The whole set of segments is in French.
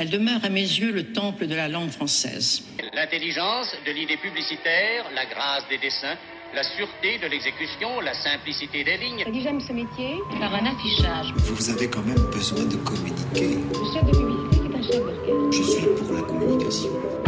Elle demeure à mes yeux le temple de la langue française. L'intelligence de l'idée publicitaire, la grâce des dessins, la sûreté de l'exécution, la simplicité des lignes. Dit j'aime ce métier. Par un affichage. Vous avez quand même besoin de communiquer. Le chef de publicité, c'est un chef d'orchestre. Je suis pour la communication.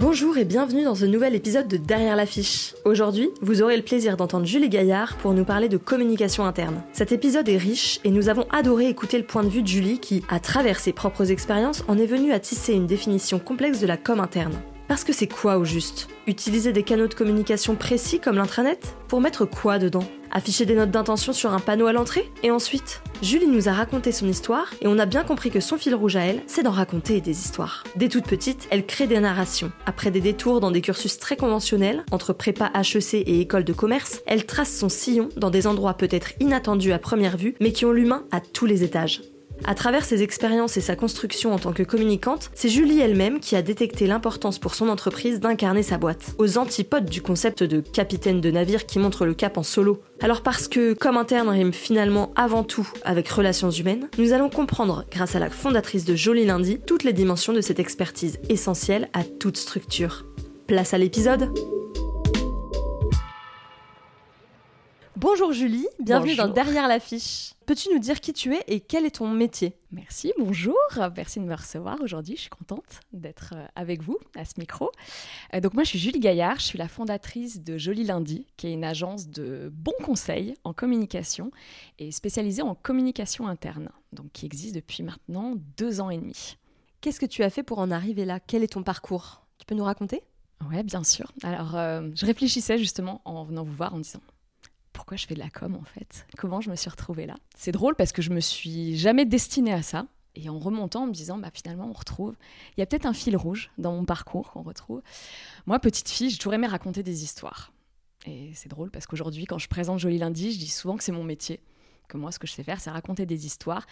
Bonjour et bienvenue dans ce nouvel épisode de Derrière l'affiche. Aujourd'hui, vous aurez le plaisir d'entendre Julie Gaillard pour nous parler de communication interne. Cet épisode est riche et nous avons adoré écouter le point de vue de Julie qui, à travers ses propres expériences, en est venue à tisser une définition complexe de la com interne. Parce que c'est quoi au juste? Utiliser des canaux de communication précis comme l'intranet? Pour mettre quoi dedans? Afficher des notes d'intention sur un panneau à l'entrée Et ensuite Julie nous a raconté son histoire et on a bien compris que son fil rouge à elle, c'est d'en raconter des histoires. Dès toute petite, elle crée des narrations. Après des détours dans des cursus très conventionnels, entre prépa HEC et école de commerce, elle trace son sillon dans des endroits peut-être inattendus à première vue, mais qui ont l'humain à tous les étages. À travers ses expériences et sa construction en tant que communicante, c'est Julie elle-même qui a détecté l'importance pour son entreprise d'incarner sa boîte, aux antipodes du concept de capitaine de navire qui montre le cap en solo. Alors parce que comme interne rime finalement avant tout avec relations humaines, nous allons comprendre, grâce à la fondatrice de Jolie Lundi, toutes les dimensions de cette expertise essentielle à toute structure. Place à l'épisode Bonjour Julie, bienvenue Bonjour. dans Derrière l'affiche. Peux-tu nous dire qui tu es et quel est ton métier? Merci, bonjour, merci de me recevoir aujourd'hui, je suis contente d'être euh, avec vous à ce micro. Euh, donc moi je suis Julie Gaillard, je suis la fondatrice de Joli Lundi, qui est une agence de bons conseils en communication et spécialisée en communication interne, donc qui existe depuis maintenant deux ans et demi. Qu'est-ce que tu as fait pour en arriver là? Quel est ton parcours? Tu peux nous raconter? Ouais, bien sûr. Alors euh, je réfléchissais justement en venant vous voir en disant pourquoi je fais de la com en fait Comment je me suis retrouvée là C'est drôle parce que je me suis jamais destinée à ça. Et en remontant, en me disant, bah, finalement, on retrouve. Il y a peut-être un fil rouge dans mon parcours qu'on retrouve. Moi, petite fille, j'ai toujours aimé raconter des histoires. Et c'est drôle parce qu'aujourd'hui, quand je présente Joli Lundi, je dis souvent que c'est mon métier. Que moi, ce que je sais faire, c'est raconter des histoires.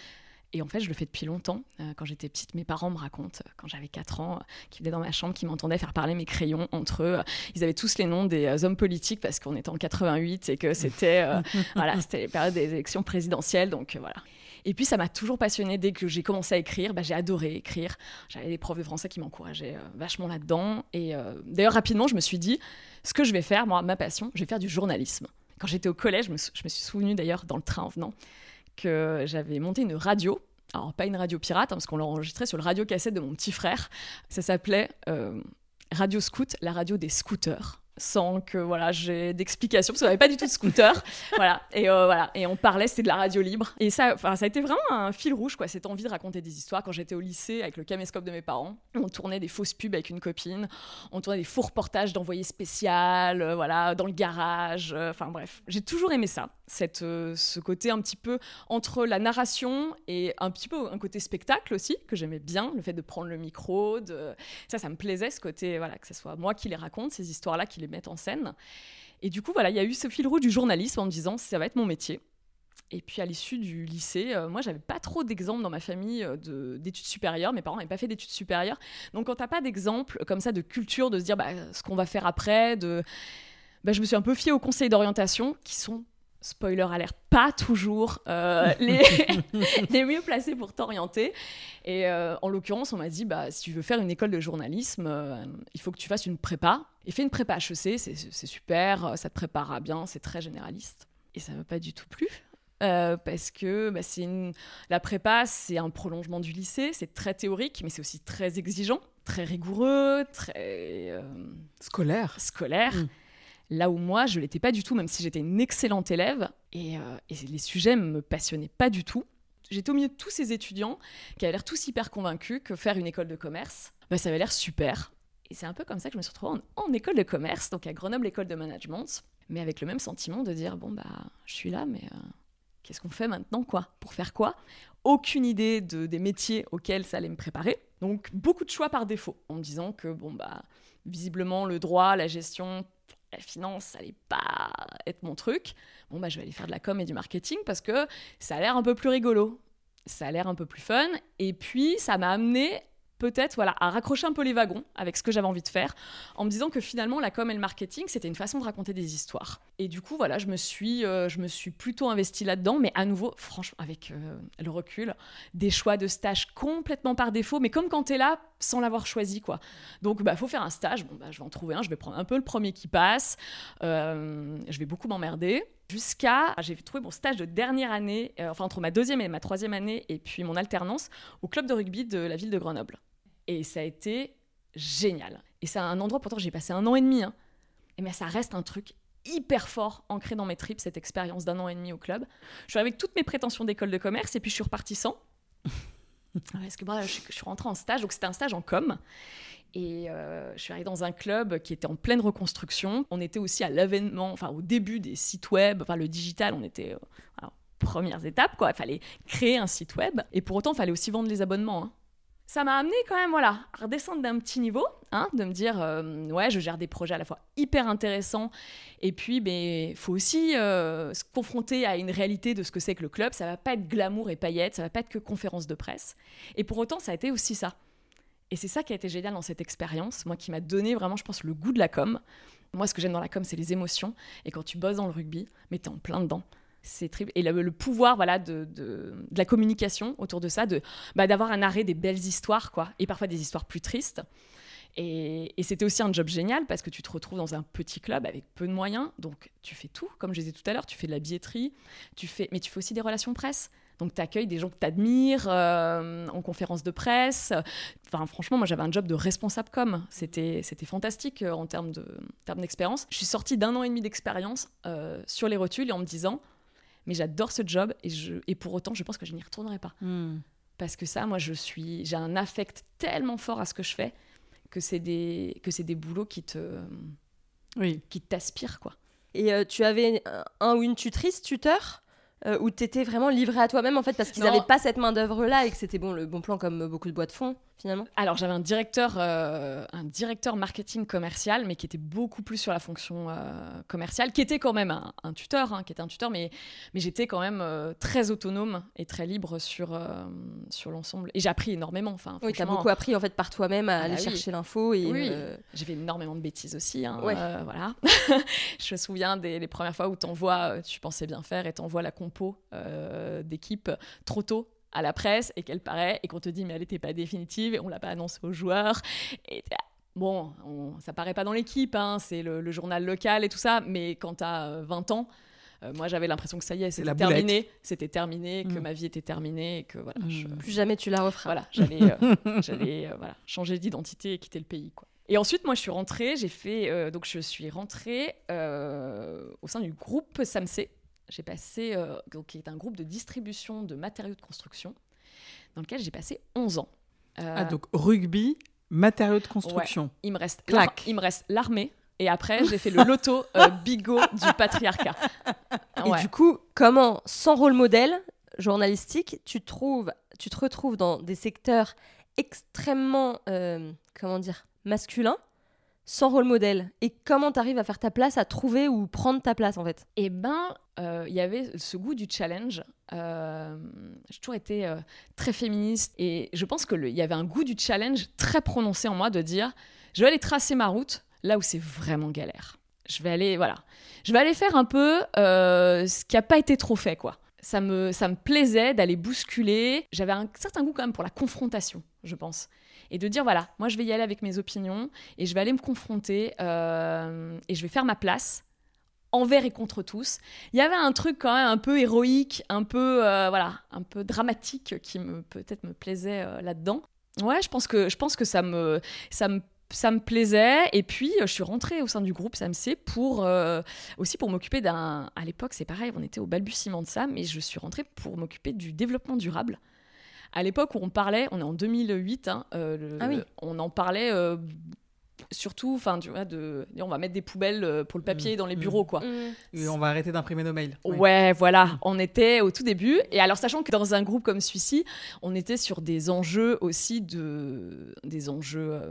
Et en fait, je le fais depuis longtemps. Euh, quand j'étais petite, mes parents me racontent, euh, quand j'avais 4 ans, euh, qui venaient dans ma chambre, qui m'entendaient faire parler mes crayons entre eux. Ils avaient tous les noms des hommes politiques parce qu'on était en 88 et que c'était voilà, les périodes des élections présidentielles. Donc voilà. Et puis ça m'a toujours passionnée dès que j'ai commencé à écrire. Bah, j'ai adoré écrire. J'avais des profs de français qui m'encourageaient euh, vachement là-dedans. Et euh, d'ailleurs, rapidement, je me suis dit, ce que je vais faire, moi, ma passion, je vais faire du journalisme. Quand j'étais au collège, je me, je me suis souvenue d'ailleurs dans le train en venant que j'avais monté une radio. Alors, pas une radio pirate, hein, parce qu'on l'enregistrait sur le radio cassette de mon petit frère. Ça s'appelait euh, Radio Scout, la radio des scooters. Sans que voilà, j'ai d'explications, parce qu'on n'avait pas du tout de scooter. voilà. Et, euh, voilà. et on parlait, c'était de la radio libre. Et ça, enfin, ça a été vraiment un fil rouge, quoi, cette envie de raconter des histoires. Quand j'étais au lycée avec le caméscope de mes parents, on tournait des fausses pubs avec une copine, on tournait des faux reportages d'envoyés spécial, euh, voilà, dans le garage. euh, Enfin bref, j'ai toujours aimé ça, euh, ce côté un petit peu entre la narration et un petit peu un côté spectacle aussi que j'aimais bien, le fait de prendre le micro, ça, ça me plaisait ce côté, voilà, que ce soit moi qui les raconte ces histoires-là, qui les mette en scène. Et du coup, voilà, il y a eu ce fil rouge du journalisme en me disant ça va être mon métier. Et puis à l'issue du lycée, euh, moi j'avais pas trop d'exemples dans ma famille euh, de- d'études supérieures. Mes parents n'avaient pas fait d'études supérieures. Donc quand t'as pas d'exemple comme ça de culture, de se dire bah, ce qu'on va faire après, de... bah, je me suis un peu fiée aux conseils d'orientation qui sont spoiler alert, pas toujours euh, les, les mieux placés pour t'orienter. Et euh, en l'occurrence, on m'a dit, bah, si tu veux faire une école de journalisme, euh, il faut que tu fasses une prépa. Et fais une prépa HEC, c'est c'est super, ça te préparera bien, c'est très généraliste. Et ça m'a pas du tout plu. euh, parce que bah, une... la prépa, c'est un prolongement du lycée, c'est très théorique, mais c'est aussi très exigeant, très rigoureux, très euh, Scolaire. scolaire. Mm. Là où moi, je l'étais pas du tout, même si j'étais une excellente élève. Et, euh, et les sujets me passionnaient pas du tout. J'étais au milieu de tous ces étudiants qui avaient l'air tous hyper convaincus que faire une école de commerce, bah, ça avait l'air super. Et c'est un peu comme ça que je me suis retrouvée en, école de commerce, donc à Grenoble École de Management, mais avec le même sentiment de dire bon bah je suis là, mais euh, qu'est-ce qu'on fait maintenant quoi? Pour faire quoi? Aucune idée de, des métiers auxquels ça allait me préparer. Donc beaucoup de choix par défaut, en disant que bon bah visiblement le droit, la gestion, la finance, ça allait pas être mon truc. Bon bah je vais aller faire de la com et du marketing parce que ça a l'air un peu plus rigolo, ça a l'air un peu plus fun. Et puis ça m'a amené peut-être voilà à raccrocher un peu les wagons avec ce que j'avais envie de faire, en me disant que finalement la com et le marketing c'était une façon de raconter des histoires. Et du coup voilà je me suis euh, je me suis plutôt investie là-dedans, mais à nouveau franchement avec euh, le recul, des choix de stage complètement par défaut, mais comme quand t'es là sans l'avoir choisi quoi. Donc bah faut faire un stage, bon bah je vais en trouver un, je vais prendre un peu le premier qui passe, Euh, je vais beaucoup m'emmerder. Jusqu'à, j'ai trouvé mon stage de dernière année, enfin entre ma deuxième et ma troisième année, et puis mon alternance au club de rugby de la ville de Grenoble. Et ça a été génial. Et c'est un endroit, pourtant j'ai passé un an et demi, hein. Et mais ça reste un truc hyper fort ancré dans mes tripes, cette expérience d'un an et demi au club. Je suis avec toutes mes prétentions d'école de commerce, et puis je suis repartie sans. Parce que moi, je, suis- je suis rentrée en stage, donc c'était un stage en com. Et euh, je suis arrivée dans un club qui était en pleine reconstruction. On était aussi à l'avènement, enfin au début des sites web, enfin le digital, on était euh, alors, premières étapes, quoi. Il fallait créer un site web. Et pour autant, il fallait aussi vendre les abonnements. hein. Ça m'a amené quand même, voilà, à redescendre d'un petit niveau, hein, de me dire, euh, ouais, je gère des projets à la fois hyper intéressants, et puis, il faut aussi euh, se confronter à une réalité de ce que c'est que le club. Ça va pas être glamour et paillettes, ça va pas être que conférences de presse. Et pour autant, ça a été aussi ça. Et c'est ça qui a été génial dans cette expérience, moi qui m'a donné vraiment, je pense, le goût de la com. Moi, ce que j'aime dans la com, c'est les émotions. Et quand tu bosses dans le rugby, mais t'es en plein dedans. Et le, pouvoir voilà, de, de- la communication autour de ça, de bah, d'avoir un arrêt des belles histoires, quoi. Et parfois des histoires plus tristes. Et, c'était aussi un job génial parce que tu te retrouves dans un petit club avec peu de moyens. Donc tu fais tout, comme je disais tout à l'heure, tu fais de la billetterie, tu fais, mais tu fais aussi des relations presse. Donc tu accueilles des gens que tu admires en conférence de presse. Enfin, franchement, moi j'avais un job de responsable com. C'était, fantastique euh, en termes, de, d'expérience. Je suis sortie d'un an et demi d'expérience euh, sur les rotules et en me disant, mais j'adore ce job et, je, et pour autant, je pense que je n'y retournerai pas. Hmm. Parce que ça, moi, je suis, j'ai un affect tellement fort à ce que je fais que c'est des, que c'est des boulots qui te, Oui. qui t'aspirent, quoi. Et euh, tu avais un, ou une tutrice, tuteur euh, où tu étais vraiment livré à toi-même en fait parce qu'ils n'avaient pas cette main d'œuvre là et que c'était bon le bon plan comme beaucoup de boîtes font? Finalement. Alors j'avais un directeur, euh, un directeur marketing commercial, mais qui était beaucoup plus sur la fonction euh, commerciale, qui était quand même un, un tuteur, hein, qui était un tuteur, mais, mais j'étais quand même euh, très autonome et très libre sur, sur l'ensemble. Et j'ai appris énormément. Enfin, Oui, t'as franchement, beaucoup appris en fait par toi-même à Ah aller bah oui. chercher l'info et Oui. J'ai fait énormément de bêtises aussi. hein, Ouais. voilà. je me souviens des les premières fois où t'envoies, tu pensais bien faire, et t'envoies la compo d'équipe trop tôt à la presse et qu'elle paraît et qu'on te dit mais elle n'était pas définitive et on l'a pas annoncé aux joueurs. Et bon, on- ça paraît pas dans l'équipe, hein, c'est le, le journal local et tout ça, mais quand t'as euh, 20 ans. euh, moi, j'avais l'impression que ça y est, c'était terminé, c'était terminé, que Mm. ma vie était terminée, et que voilà, je- plus jamais tu la referas. voilà, j'allais euh, j'allais, euh, voilà, changer d'identité et quitter le pays. Quoi. Et ensuite, moi, je suis rentrée, j'ai fait, euh, donc je suis rentrée euh, au sein du groupe SAMC. J'ai passé, euh, donc, qui est un groupe de distribution de matériaux de construction, dans lequel j'ai passé 11 ans. Euh, Ah, donc rugby, matériaux de construction. il me reste, Clac. il me reste l'armée. Et après, j'ai fait le loto euh, bigot du patriarcat. Et Ouais. du coup, comment, sans rôle modèle journalistique, tu, trouves, tu te retrouves dans des secteurs extrêmement, euh, comment dire, masculins, sans rôle modèle Et comment tu arrives à faire ta place, à trouver ou prendre ta place en fait? Eh ben, euh, il y avait ce goût du challenge. Euh, j'ai toujours été euh, très féministe et je pense qu'il y avait un goût du challenge très prononcé en moi de dire je vais aller tracer ma route là où c'est vraiment galère. je vais aller, voilà, je vais aller faire un peu euh, ce qui n'a pas été trop fait, quoi. Ça me, ça me plaisait d'aller bousculer. J'avais un certain goût quand même pour la confrontation, je pense. Et de dire, voilà, moi je vais y aller avec mes opinions et je vais aller me confronter euh, et je vais faire ma place envers et contre tous. Il y avait un truc quand même un peu héroïque, un peu, euh, voilà, un peu dramatique qui me peut-être me plaisait euh, là-dedans. Ouais, je pense que, je pense que ça me, ça me ça me plaisait et puis je suis rentrée au sein du groupe SAMC pour aussi pour m'occuper d'un à l'époque c'est pareil on était au balbutiement de ça mais je suis rentrée pour m'occuper du développement durable à l'époque où on parlait on est en 2008 hein, euh, le- Ah oui. on en parlait euh, surtout enfin tu vois de on va mettre des poubelles euh, pour le papier dans les Mmh. bureaux quoi Et on va arrêter d'imprimer nos mails. Oui. Ouais, voilà, on était au tout début. Et alors, sachant que dans un groupe comme celui-ci, on était sur des enjeux aussi de. des enjeux euh,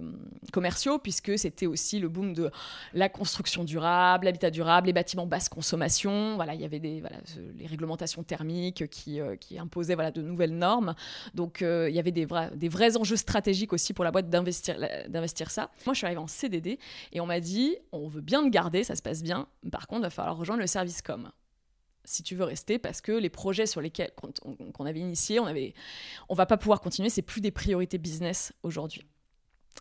commerciaux, puisque c'était aussi le boom de la construction durable, l'habitat durable, les bâtiments basse consommation. Voilà, il y avait des, voilà, les réglementations thermiques qui, euh, qui imposaient voilà, de nouvelles normes. Donc, euh, il y avait des vrais, des vrais enjeux stratégiques aussi pour la boîte d'investir, d'investir ça. Moi, je suis arrivée en CDD et on m'a dit on veut bien te garder, ça se passe bien. Par contre, il va falloir rejoindre le service com si tu veux rester, parce que les projets sur lesquels qu'on on- qu'on avait initiés, on avait, on va pas pouvoir continuer. C'est plus des priorités business aujourd'hui.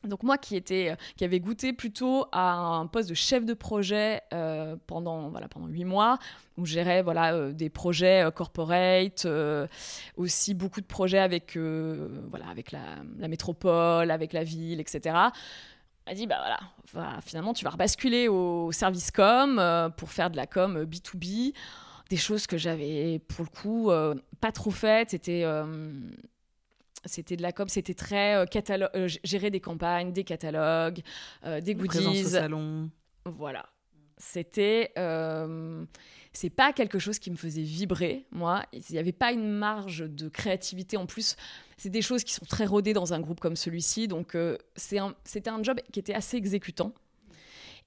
Donc moi qui était, qui avait goûté plutôt à un poste de chef de projet euh, pendant voilà pendant huit mois où je gérais voilà euh, des projets euh, corporate, euh, aussi beaucoup de projets avec voilà avec la métropole, avec la ville, etc. Elle dit bah voilà, finalement tu vas rebasculer au service com euh, pour faire de la com B 2 B des choses que j'avais pour le coup euh, pas trop faites. C'était euh, c'était de la com, c'était très euh, catalogue, euh, gérer des campagnes, des catalogues, euh, des Présence au goodies. salon. Voilà. C'était. euh, c'est pas quelque chose qui me faisait vibrer, moi. Il n'y avait pas une marge de créativité en plus. C'est des choses qui sont très rodées dans un groupe comme celui-ci. Donc, euh, c'est c'était un job qui était assez exécutant.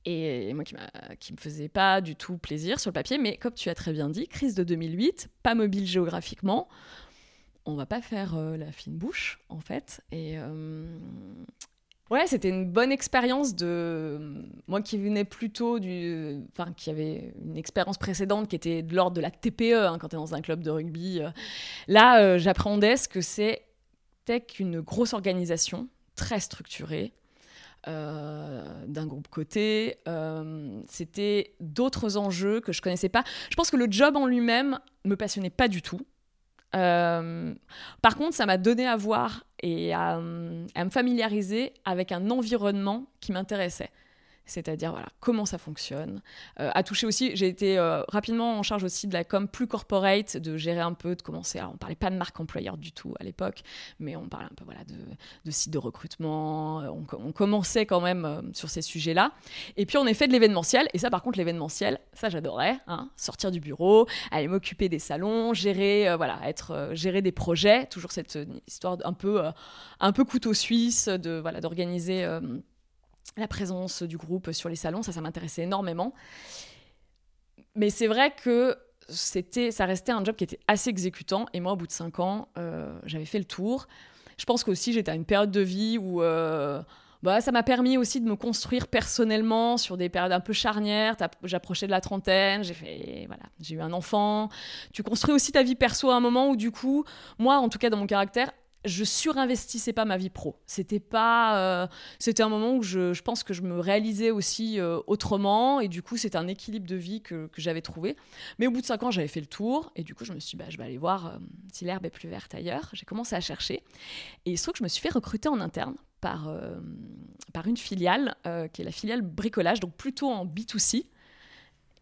Et moi, qui, qui me faisait pas du tout plaisir sur le papier. Mais comme tu as très bien dit, crise de 2008, pas mobile géographiquement. On va pas faire euh, la fine bouche, en fait. Et. euh, Ouais, c'était une bonne expérience de moi qui venais plutôt du, enfin qui avait une expérience précédente qui était de l'ordre de la TPE hein, quand tu es dans un club de rugby. euh. Là, euh, j'appréhendais ce que qu'une grosse organisation très structurée. euh, d'un groupe coté, Euh, c'était d'autres enjeux que je connaissais pas. Je pense que le job en lui-même me passionnait pas du tout. Euh, par contre, ça m'a donné à voir et à me familiariser avec un environnement qui m'intéressait. C'est-à-dire, voilà, comment ça fonctionne. Euh, à aussi, j'ai été euh, rapidement en charge aussi de la com plus corporate, de gérer un peu, de commencer. Alors, on parlait pas de marque employeur du tout à l'époque, mais on parlait un peu voilà, de, de sites de recrutement. Euh, On, co- on commençait quand même euh, sur ces sujets-là. Et puis, on fait de l'événementiel. Et ça, par contre, l'événementiel, ça, j'adorais. hein. sortir du bureau, aller m'occuper des salons, gérer, voilà, être, gérer des projets. Toujours cette histoire un peu, un peu couteau suisse, de voilà, d'organiser la présence du groupe sur les salons. Ça, ça m'intéressait énormément. Mais c'est vrai que c'était, ça restait un job qui était assez exécutant. Et moi, au bout de cinq ans, euh, j'avais fait le tour. Je pense qu'aussi, j'étais à une période de vie où euh, bah, ça m'a permis aussi de me construire personnellement sur des périodes un peu charnières. J'approchais de la trentaine, j'ai fait, voilà, j'ai eu un enfant. Tu construis aussi ta vie perso à un moment où, du coup, moi, en tout cas, dans mon caractère, je surinvestissais pas ma vie pro. C'était pas, euh, c'était un moment où je, je pense que je me réalisais aussi euh, autrement et du coup c'était un équilibre de vie que, que j'avais trouvé. Mais au bout de cinq ans j'avais fait le tour et du coup je me suis dit bah, je vais aller voir euh, si l'herbe est plus verte ailleurs. J'ai commencé à chercher et il se trouve que je me suis fait recruter en interne par, par une filiale qui est la filiale bricolage donc plutôt en B2C.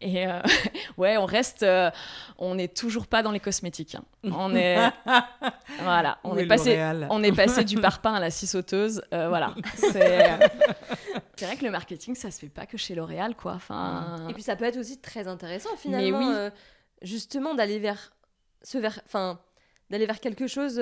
Et euh, ouais, on reste, euh, on n'est toujours pas dans les cosmétiques. hein. On est, voilà, on est passé, on est passé du parpaing à la scie sauteuse. euh, voilà. C'est vrai que le marketing, ça se fait pas que chez L'Oréal, quoi. Enfin, Et puis ça peut être aussi très intéressant finalement, oui. justement d'aller vers ce vers, enfin d'aller vers quelque chose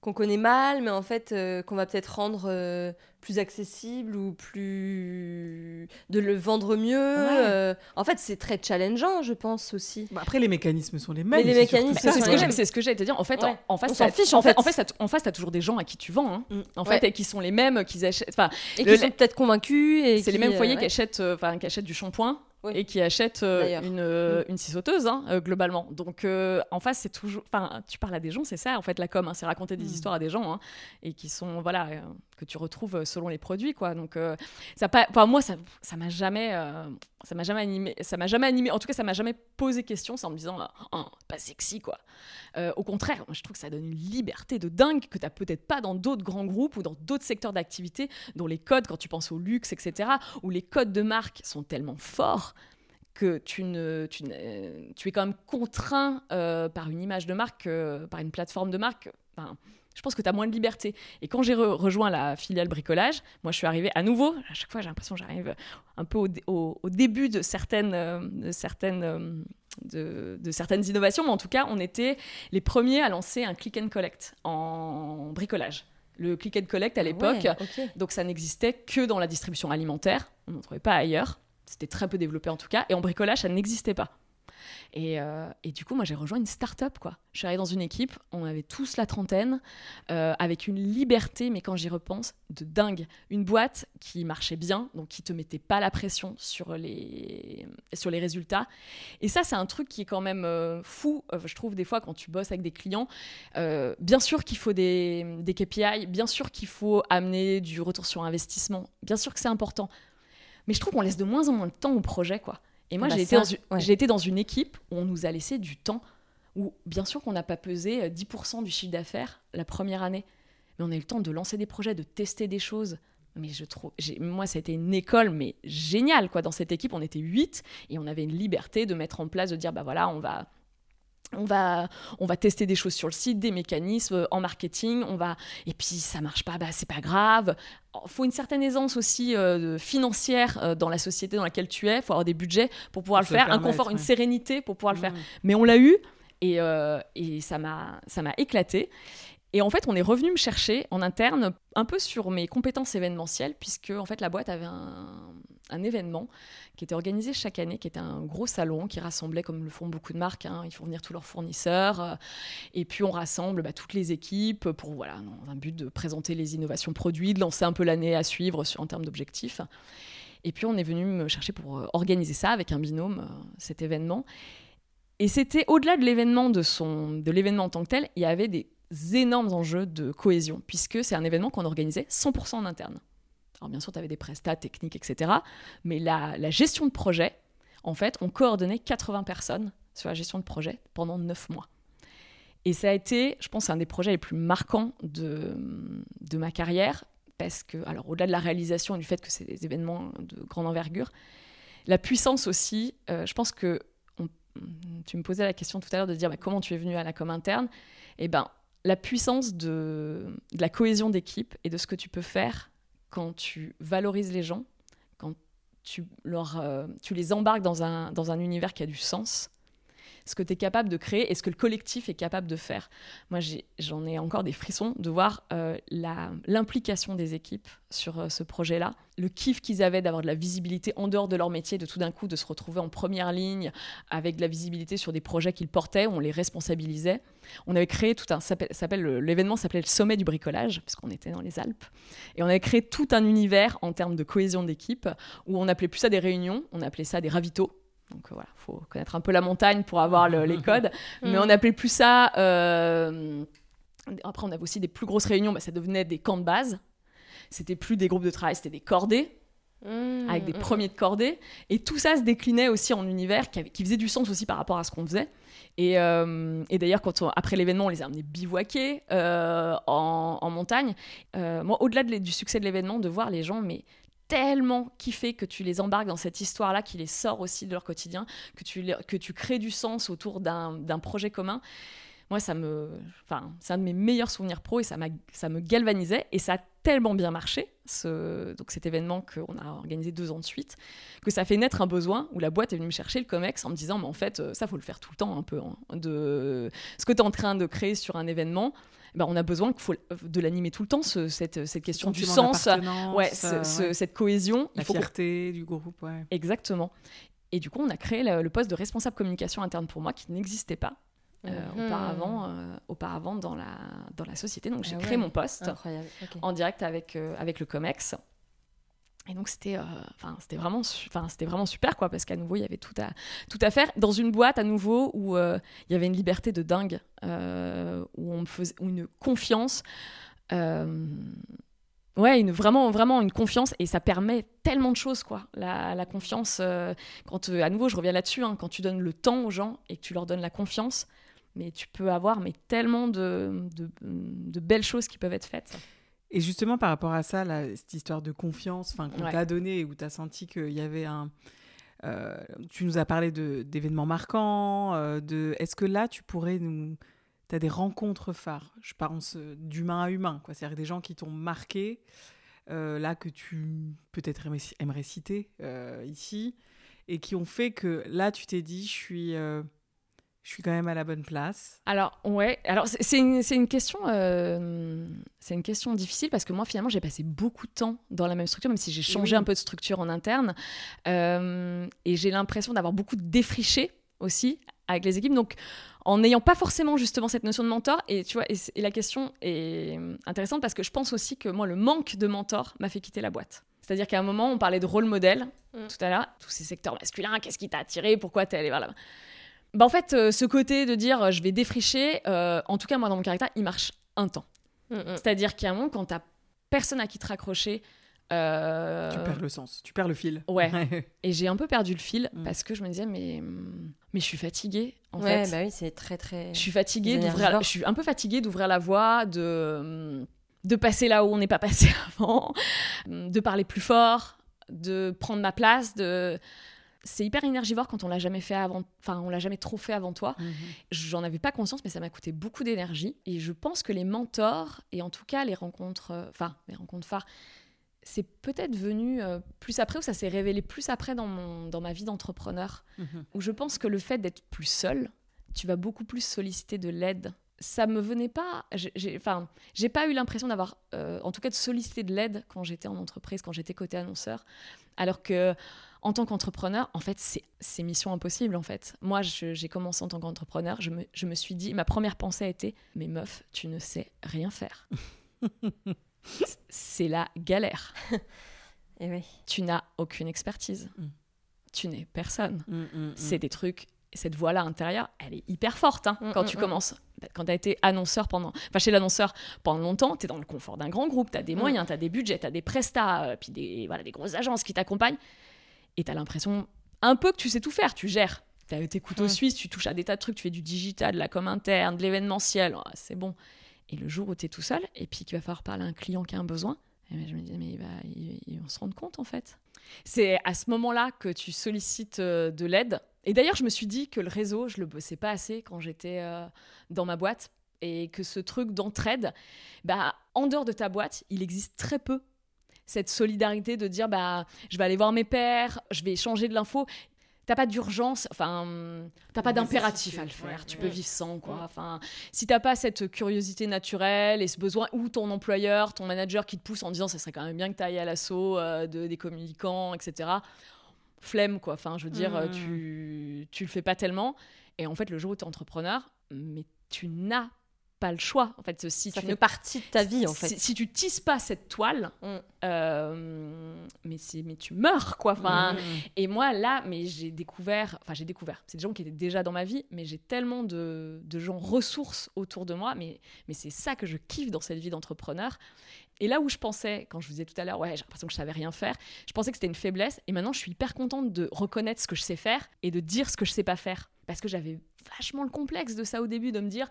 qu'on connaît mal, mais en fait qu'on va peut-être rendre plus accessible ou plus de le vendre mieux. euh. En fait, c'est très challengeant, je pense aussi. Bah, après, les mécanismes sont les mêmes. Mais les mécanismes C'est ce, c'est ce que j'allais te dire. En fait, Ouais. en, en face, On fiche, en en fait. fait. En fait, t'as- en face, t'as toujours des gens à qui tu vends. hein. Mm. En Ouais. fait, et qui sont les mêmes, qu'ils achètent. Enfin, Et Le- qui sont peut-être convaincus. et c'est les qui, mêmes foyers euh, qui achètent, euh, enfin, qui achètent du shampoing. Oui. Et qui achètent euh, une, euh, une scie sauteuse, hein, euh, globalement. Donc, en face, c'est toujours. Enfin, tu parles à des gens, c'est ça, en fait, la com. hein, c'est raconter des Mm. histoires à des gens, hein, et qui sont, voilà, que tu retrouves selon les produits, quoi. Donc, euh, ça pas. Enfin, moi, ça, ça m'a jamais, euh, ça m'a jamais animé. Ça m'a jamais animé. En tout cas, ça m'a jamais posé question, c'est en me disant, oh, pas sexy, quoi. Euh, au contraire, moi, je trouve que ça donne une liberté de dingue que tu n'as peut-être pas dans d'autres grands groupes ou dans d'autres secteurs d'activité, dont les codes, quand tu penses au luxe, etc., où les codes de marque sont tellement forts que tu, ne, tu, es quand même contraint euh, par une image de marque, euh, par une plateforme de marque. Je pense que tu as moins de liberté. Et quand j'ai re- rejoint la filiale bricolage, moi je suis arrivée à nouveau, à chaque fois j'ai l'impression que j'arrive un peu au, dé- au- au début de certaines, euh, de, certaines, euh, de, de certaines innovations, mais en tout cas on était les premiers à lancer un click and collect en bricolage. Le click and collect à l'époque, Ouais, ok. donc ça n'existait que dans la distribution alimentaire, on n'en trouvait pas ailleurs, c'était très peu développé en tout cas, et en bricolage ça n'existait pas. Et, euh, et du coup, moi, j'ai rejoint une start-up, quoi. Je suis arrivée dans une équipe, on avait tous la trentaine, euh, avec une liberté, mais quand j'y repense, de dingue. Une boîte qui marchait bien, donc qui te mettait pas la pression sur les, sur les résultats. Et ça, c'est un truc qui est quand même euh, fou, je trouve, des fois, quand tu bosses avec des clients. Bien sûr qu'il faut des, des KPI, bien sûr qu'il faut amener du retour sur investissement, bien sûr que c'est important. Mais je trouve qu'on laisse de moins en moins de temps au projet, quoi. Et moi, Bah, j'ai été, dans une- ouais. j'ai été dans une équipe où on nous a laissé du temps, où bien sûr qu'on n'a pas pesé euh, 10% du chiffre d'affaires la première année, mais on a eu le temps de lancer des projets, de tester des choses. Mais je trouve, moi, ça a été une école, mais géniale, quoi. Dans cette équipe, on était 8 et on avait une liberté de mettre en place, de dire, bah voilà, on va, on va, on va tester des choses sur le site, des mécanismes euh, en marketing, on va, et puis ça marche pas, bah c'est pas grave. Il faut une certaine aisance aussi euh, financière euh, dans la société dans laquelle tu es. Il faut avoir des budgets pour pouvoir le faire, un confort, une sérénité pour pouvoir le faire. Mais on l'a eu et, euh, et ça m'a ça m'a éclaté. Et en fait, on est revenu me chercher en interne un peu sur mes compétences événementielles, puisque en fait la boîte avait un, un événement qui était organisé chaque année, qui était un gros salon qui rassemblait, comme le font beaucoup de marques, hein, ils font venir tous leurs fournisseurs, euh, et puis on rassemble bah, toutes les équipes pour voilà, dans un but de présenter les innovations produits, de lancer un peu l'année à suivre en termes d'objectifs. Et puis on est venu me chercher pour euh, organiser ça avec un binôme, euh, cet événement. Et c'était au-delà de l'événement de son, de l'événement en tant que tel, il y avait des énormes enjeux de cohésion, puisque c'est un événement qu'on organisait 100% en interne. Alors bien sûr, tu avais des prestats techniques, etc. Mais la, gestion de projet, en fait, on coordonnait 80 personnes sur la gestion de projet pendant 9 mois. Et ça a été, je pense, un des projets les plus marquants de, ma carrière, parce que, alors au-delà de la réalisation et du fait que c'est des événements de grande envergure, la puissance aussi, euh, je pense que tu me posais la question tout à l'heure de dire bah, comment tu es venu à la com interne. Et ben la puissance de la cohésion d'équipe et de ce que tu peux faire quand tu valorises les gens, quand tu, leur, euh, tu les embarques dans un, dans un univers qui a du sens, ce que tu es capable de créer et ce que le collectif est capable de faire. Moi, j'en ai, encore des frissons de voir euh, l'implication des équipes sur euh, ce projet-là, le kiff qu'ils avaient d'avoir de la visibilité en dehors de leur métier, de tout d'un coup de se retrouver en première ligne avec de la visibilité sur des projets qu'ils portaient, on les responsabilisait. On avait créé tout un, l'événement s'appelait le sommet du bricolage, puisqu'on était dans les Alpes, et on avait créé tout un univers en termes de cohésion d'équipe où on appelait plus ça des réunions, on appelait ça des ravitaux. Donc euh, voilà, faut connaître un peu la montagne pour avoir le- les codes, mais on appelait plus ça. euh, Après, on avait aussi des plus grosses réunions, bah, ça devenait des camps de base. C'était plus des groupes de travail, c'était des cordées Mmh, avec des mmh. premiers de cordée. Et tout ça se déclinait aussi en univers qui, avait- qui faisait du sens aussi par rapport à ce qu'on faisait. Et, euh, et d'ailleurs, quand on- après l'événement, on les a amenés bivouaquer euh, en, en montagne. Euh, moi, au-delà de du succès de l'événement, de voir les gens, mais tellement kiffés que tu les embarques dans cette histoire-là, qui les sort aussi de leur quotidien, que tu, que tu crées du sens autour d'un projet commun. Moi, ça me, enfin, c'est un de mes meilleurs souvenirs pro et ça, ça me galvanisait. Et ça a tellement bien marché, ce, donc cet événement qu'on a organisé deux ans de suite, que ça fait naître un besoin où la boîte est venue me chercher le COMEX en me disant, mais en fait, euh, ça, faut le faire tout le temps un peu. hein, de ce que tu es en train de créer sur un événement, ben, on a besoin faut de l'animer tout le temps, ce- cette, cette question du sens, d'appartenance, ouais, ce- euh, ce- ouais. cette cohésion. La il faut fierté du groupe, ouais. Exactement. Et du coup, on a créé le, le poste de responsable communication interne pour moi qui n'existait pas. euh, auparavant, euh, auparavant dans, la, dans la société. Donc j'ai Ah créé ouais. mon poste Incroyable. en direct avec, euh, avec le COMEX. Et donc c'était euh, enfin, c'était vraiment, enfin, c'était vraiment super, quoi, parce qu'à nouveau, il y avait tout à, tout à faire. Dans une boîte, à nouveau, où euh, il y avait une liberté de dingue, euh, où on me faisait où une confiance. Ouais, une, vraiment, vraiment une confiance et ça permet tellement de choses, quoi. La, confiance, quand, à nouveau, je reviens là-dessus, hein, quand tu donnes le temps aux gens et que tu leur donnes la confiance, mais tu peux avoir mais tellement de, de belles choses qui peuvent être faites. Et justement, par rapport à ça, là, cette histoire de confiance qu'on Ouais. t'a donnée où tu as senti qu'il y avait un. euh, tu nous as parlé d'événements marquants. euh, de, Est-ce que là, tu pourrais nous. Tu as des rencontres phares, je pense euh, d'humain à humain, quoi. C'est-à-dire des gens qui t'ont marqué, euh, là, que tu peut-être aimerais, aimerais citer ici, et qui ont fait que là, tu t'es dit, je suis, je suis quand même à la bonne place. Alors ouais, alors c'est- une, une question, euh, c'est une question difficile parce que moi finalement j'ai passé beaucoup de temps dans la même structure, même si j'ai changé Oui. un peu de structure en interne, Euh, et j'ai l'impression d'avoir beaucoup défriché aussi avec les équipes. Donc en n'ayant pas forcément justement cette notion de mentor, et tu vois, et, la question est intéressante parce que je pense aussi que moi le manque de mentor m'a fait quitter la boîte. C'est-à-dire qu'à un moment on parlait de rôle modèle Mm. tout à l'heure, tous ces secteurs masculins, qu'est-ce qui t'a attiré, pourquoi t'es allé vers là bah en fait, euh, ce côté de dire euh, je vais défricher, euh, en tout cas moi dans mon caractère, il marche un temps. Mm, mm. C'est-à-dire qu'à un moment, quand t'as personne à qui te raccrocher, euh, Tu perds le sens, tu perds le fil. Ouais. et j'ai un peu perdu le fil Mm. parce que je me disais mais mais je suis fatiguée en ouais, fait. bah oui, c'est très très. Je suis fatiguée d'ouvrir, je suis un peu fatiguée d'ouvrir la voie, de de passer là où on n'est pas passé avant, de parler plus fort, de prendre ma place, de c'est hyper énergivore quand on l'a jamais fait avant, enfin on l'a jamais trop fait avant toi. Mhm. J'en avais pas conscience, mais ça m'a coûté beaucoup d'énergie. Et je pense que les mentors, et en tout cas les rencontres, euh, enfin les rencontres phares, c'est peut-être venu euh, plus après, ou ça s'est révélé plus après dans, mon, dans ma vie d'entrepreneur, Mhm. où je pense que le fait d'être plus seul, tu vas beaucoup plus solliciter de l'aide. Ça me venait pas, j'ai- enfin, j'ai pas eu l'impression d'avoir, euh, en tout cas de solliciter de l'aide quand j'étais en entreprise, quand j'étais côté annonceur, alors que en tant qu'entrepreneur, en fait, c'est- c'est mission impossible, en fait. Moi, je- j'ai commencé en tant qu'entrepreneur, je me, je me suis dit, ma première pensée a été, mais meuf, tu ne sais rien faire. C'est la galère. Eh oui. Tu n'as aucune expertise. Mm. Tu n'es personne. Mm, mm. C'est des trucs, cette voix-là intérieure, elle est hyper forte hein, Mm, quand mm, tu mm. commences. Quand tu as été annonceur pendant, enfin chez l'annonceur pendant longtemps, tu es dans le confort d'un grand groupe, tu as des moyens, tu as des budgets, tu as des prestats, euh, puis des, voilà, des grosses agences qui t'accompagnent. Et tu as l'impression un peu que tu sais tout faire, tu gères. Tu as tes couteaux suisses, tu touches à des tas de trucs, tu fais du digital, de la com interne, de l'événementiel, oh, c'est bon. Et le jour où tu es tout seul, et puis qu'il va falloir parler à un client qui a un besoin, eh ben, je me disais, mais il va, il- il- on se rend compte en fait. C'est à ce moment-là que tu sollicites euh, de l'aide. Et d'ailleurs, je me suis dit que le réseau, je le bossais pas assez quand j'étais euh, dans ma boîte. Et que ce truc d'entraide, bah, en dehors de ta boîte, il existe très peu. Cette solidarité de dire, bah, je vais aller voir mes pères, je vais échanger de l'info. T'as pas d'urgence, enfin, t'as pas d'impératif à le faire. ouais, tu ouais. peux vivre sans, quoi. Ouais. Enfin, si t'as pas cette curiosité naturelle et ce besoin, ou ton employeur, ton manager qui te pousse en disant, ça serait quand même bien que t'ailles à l'assaut euh, de, des communicants, etc. Flemme, quoi. Enfin, je veux dire, euh, Mhm. tu, tu le fais pas tellement. Et en fait, le jour où t'es entrepreneur, mais tu n'as pas le choix. En fait, si Ça tu fait ne partie de ta vie en fait. si, si tu tisses pas cette toile, Mm. euh, mais, c'est- mais tu meurs, quoi. Enfin, Mm. Et moi, là, mais j'ai découvert, enfin, j'ai découvert, c'est des gens qui étaient déjà dans ma vie, mais j'ai tellement de, de gens ressources autour de moi, mais, mais c'est ça que je kiffe dans cette vie d'entrepreneur. Et là où je pensais, quand je vous disais tout à l'heure, ouais, j'ai l'impression que je savais rien faire, je pensais que c'était une faiblesse, et maintenant je suis hyper contente de reconnaître ce que je sais faire et de dire ce que je sais pas faire. Parce que j'avais vachement le complexe de ça au début, de me dire,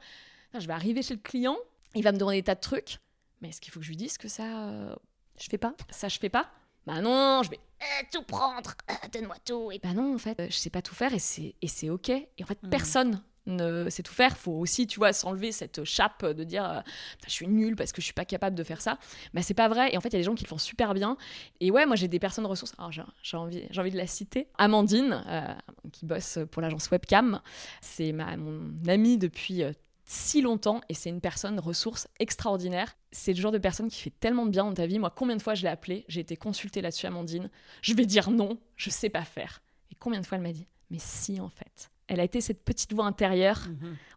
je vais arriver chez le client, il va me demander des tas de trucs, mais est-ce qu'il faut que je lui dise que ça, euh, Je fais pas. ça je fais pas? Bah non, je vais euh, tout prendre, euh, donne-moi tout. Et bah non, en fait, euh, je sais pas tout faire et c'est et c'est ok. Et en fait, Mm. personne ne sait tout faire. Faut aussi, tu vois, s'enlever cette chape de dire euh, je suis nulle parce que je suis pas capable de faire ça. Mais c'est pas vrai. Et en fait, il y a des gens qui le font super bien. Et ouais, moi j'ai des personnes ressources. Alors j'ai j'ai envie, j'ai envie de la citer. Amandine, euh, qui bosse pour l'agence Webcam. C'est ma, mon amie depuis euh, si longtemps et c'est une personne ressource extraordinaire. C'est le genre de personne qui fait tellement de bien dans ta vie. Moi, combien de fois je l'ai appelée J'ai été consultée là-dessus, Amandine. Je vais dire non, je sais pas faire. Et combien de fois elle m'a dit Mais si, en fait. Elle a été cette petite voix intérieure,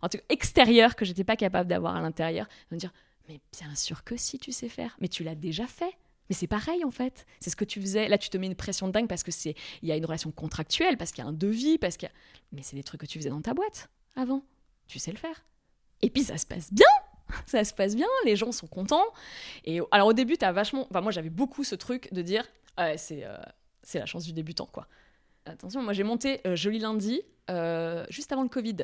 en tout cas extérieure, que j'étais pas capable d'avoir à l'intérieur, de me dire Mais bien sûr que si tu sais faire, mais tu l'as déjà fait. Mais c'est pareil en fait. C'est ce que tu faisais. Là, tu te mets une pression de dingue parce que c'est il y a une relation contractuelle, parce qu'il y a un devis, parce y a... Mais c'est des trucs que tu faisais dans ta boîte avant. Tu sais le faire. Et puis ça se passe bien. Ça se passe bien, les gens sont contents. Et alors au début, t'as vachement. Enfin, moi, j'avais beaucoup ce truc de dire, c'est euh, c'est la chance du débutant, quoi. Attention, moi j'ai monté euh, Joli Lundi euh, juste avant le Covid.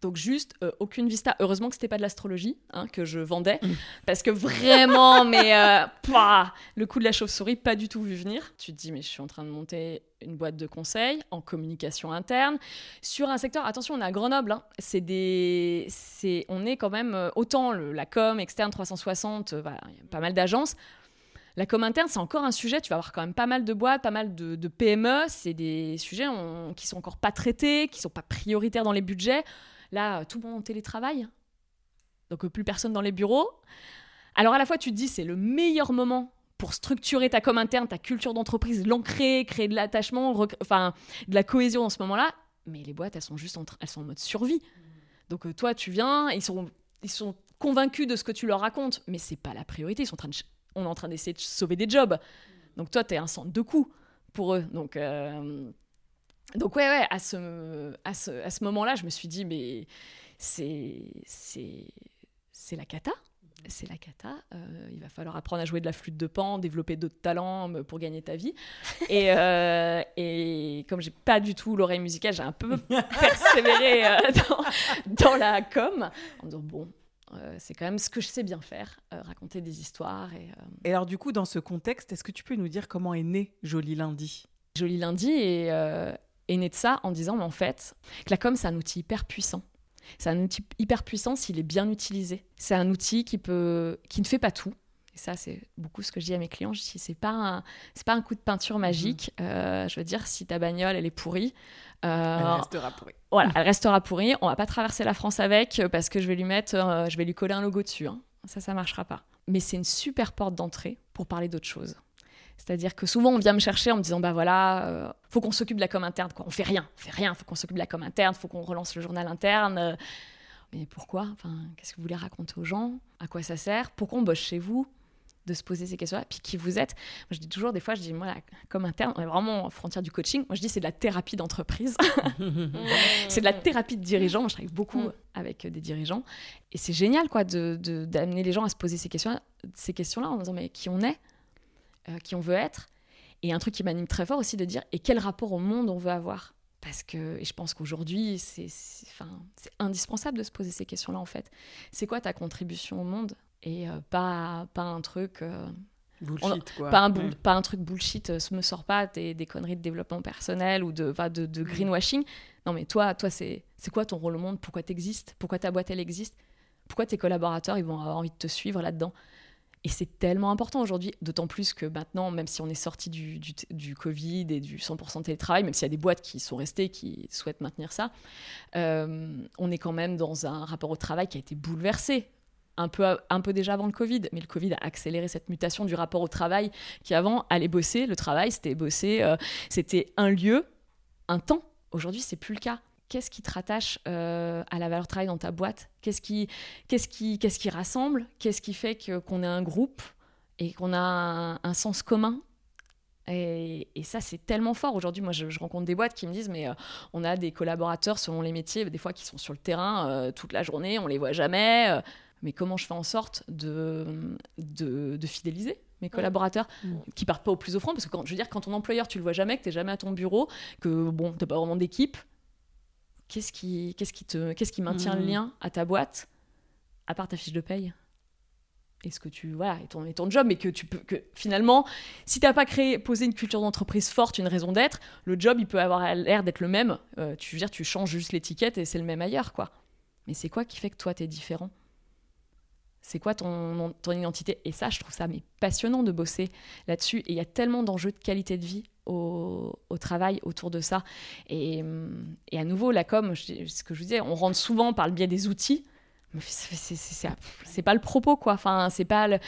Donc juste aucune vista. Heureusement que c'était pas de l'astrologie hein, que je vendais, parce que vraiment, mais pouah, le coup de la chauve-souris, pas du tout vu venir. Tu te dis, mais je suis en train de monter une boîte de conseils en communication interne sur un secteur. Attention, on est à Grenoble. hein, c'est des, c'est, on est quand même euh, autant la com externe 360. euh, voilà, il y a pas mal d'agences. La com interne, c'est encore un sujet. Tu vas avoir quand même pas mal de boîtes, pas mal de, PME. C'est des sujets on- qui sont encore pas traités, qui sont pas prioritaires dans les budgets. Là, euh, tout le monde en télétravail. Donc, euh, plus personne dans les bureaux. Alors, à la fois, tu te dis, c'est le meilleur moment pour structurer ta com interne, ta culture d'entreprise, l'ancrer, créer de l'attachement, enfin, de la cohésion en ce moment-là. Mais les boîtes, elles sont juste en, elles sont en mode survie. Donc, euh, toi, tu viens, ils sont, ils sont convaincus de ce que tu leur racontes, mais c'est pas la priorité. Ils sont en train de on est en train d'essayer de sauver des jobs. Donc, toi, tu es un centre de coût pour eux. Donc, euh, donc ouais, ouais, à ce, à ce, à ce moment-là, je me suis dit, mais c'est, c'est la cata. C'est la cata. Euh, il va falloir apprendre à jouer de la flûte de pan, développer d'autres talents euh, pour gagner ta vie. Et, euh, et comme j'ai pas du tout l'oreille musicale, j'ai un peu persévéré euh, dans, dans la com en me disant bon, c'est quand même ce que je sais bien faire, raconter des histoires et Et alors, du coup, dans ce contexte, est-ce que tu peux nous dire comment est né Joli Lundi? Joli Lundi est, est né de ça en disant, mais en fait, que la com, c'est un outil hyper puissant. C'est un outil hyper puissant s'il est bien utilisé. C'est un outil qui, peut, qui ne fait pas tout. Et ça, c'est beaucoup ce que je dis à mes clients. Je dis, c'est pas un, c'est pas un coup de peinture magique. Euh, je veux dire, si ta bagnole, elle est pourrie, euh, Elle restera pourrie. voilà, elle restera pourrie. On va pas traverser la France avec euh, parce que je vais lui mettre, euh, je vais lui coller un logo dessus. hein. Ça, ça marchera pas. Mais c'est une super porte d'entrée pour parler d'autre chose. C'est-à-dire que souvent on vient me chercher en me disant bah voilà, euh, faut qu'on s'occupe de la com interne. Quoi. On fait rien, on fait rien. Faut qu'on s'occupe de la com interne. Faut qu'on relance le journal interne. euh. mais pourquoi? Enfin, qu'est-ce que vous voulez raconter aux gens? À quoi ça sert? Pourquoi on bosse chez vous de se poser ces questions-là, puis qui vous êtes? Moi, je dis toujours, des fois, je dis, moi, la com interne, on est vraiment en frontière du coaching. Moi, je dis, c'est de la thérapie d'entreprise. c'est de la thérapie de dirigeants. Moi, je travaille beaucoup Mm. avec euh, des dirigeants. Et c'est génial, quoi, de- de- d'amener les gens à se poser ces questions-là ces questions en disant, mais qui on est? Euh, Qui on veut être Et un truc qui m'anime très fort aussi, de dire, et quel rapport au monde on veut avoir? Parce que et je pense qu'aujourd'hui, c'est enfin, c'est indispensable de se poser ces questions-là, en fait. C'est quoi ta contribution au monde? Et euh, pas, pas un truc... euh, Bullshit, quoi. pas un, Ouais. pas un truc bullshit, euh, me sors pas des, des conneries de développement personnel ou de, de, de greenwashing. Non, mais toi, toi c'est c'est quoi ton rôle au monde? Pourquoi tu existes Pourquoi ta boîte, elle existe? Pourquoi tes collaborateurs, ils vont avoir envie de te suivre là-dedans? Et c'est tellement important aujourd'hui, d'autant plus que maintenant, même si on est sorti du, Covid et du 100% télétravail, même s'il y a des boîtes qui sont restées, qui souhaitent maintenir ça, euh, on est quand même dans un rapport au travail qui a été bouleversé. Un peu, un peu déjà avant le Covid, mais le Covid a accéléré cette mutation du rapport au travail qui avant allait bosser. Le travail, c'était bosser, euh, c'était un lieu, un temps. Aujourd'hui, c'est plus le cas. Qu'est-ce qui te rattache euh, à la valeur travail dans ta boîte? Qu'est-ce qui, qu'est-ce qui, qu'est-ce qui rassemble? Qu'est-ce qui fait que, qu'on est un groupe et qu'on a un, un sens commun? Et, et ça, c'est tellement fort. Aujourd'hui, moi, je, je rencontre des boîtes qui me disent, mais euh, on a des collaborateurs selon les métiers, des fois qui sont sur le terrain euh, toute la journée, on les voit jamais. euh, mais comment je fais en sorte de, de, de fidéliser mes collaborateurs qui partent pas au plus offrant? Parce que quand, je veux dire, quand ton employeur, tu le vois jamais, que tu n'es jamais à ton bureau, que bon, tu pas vraiment d'équipe, qu'est-ce qui, qu'est-ce qui, te, qu'est-ce qui maintient le Mhm. lien à ta boîte, à part ta fiche de paye? Est-ce que tu voilà et ton, et ton job mais que tu peux que finalement si t'as pas créé posé une culture d'entreprise forte une raison d'être le job il peut avoir l'air d'être le même. Euh, tu veux dire tu changes juste l'étiquette et c'est le même ailleurs quoi. Mais c'est quoi qui fait que toi, tu es différent? C'est quoi ton, ton identité? Et ça, je trouve ça mais passionnant de bosser là-dessus. Et il y a tellement d'enjeux de qualité de vie au, travail autour de ça. Et, et à nouveau, la com, ce que je vous disais, on rentre souvent par le biais des outils. Mais c'est pas le propos, quoi. Enfin, c'est pas le,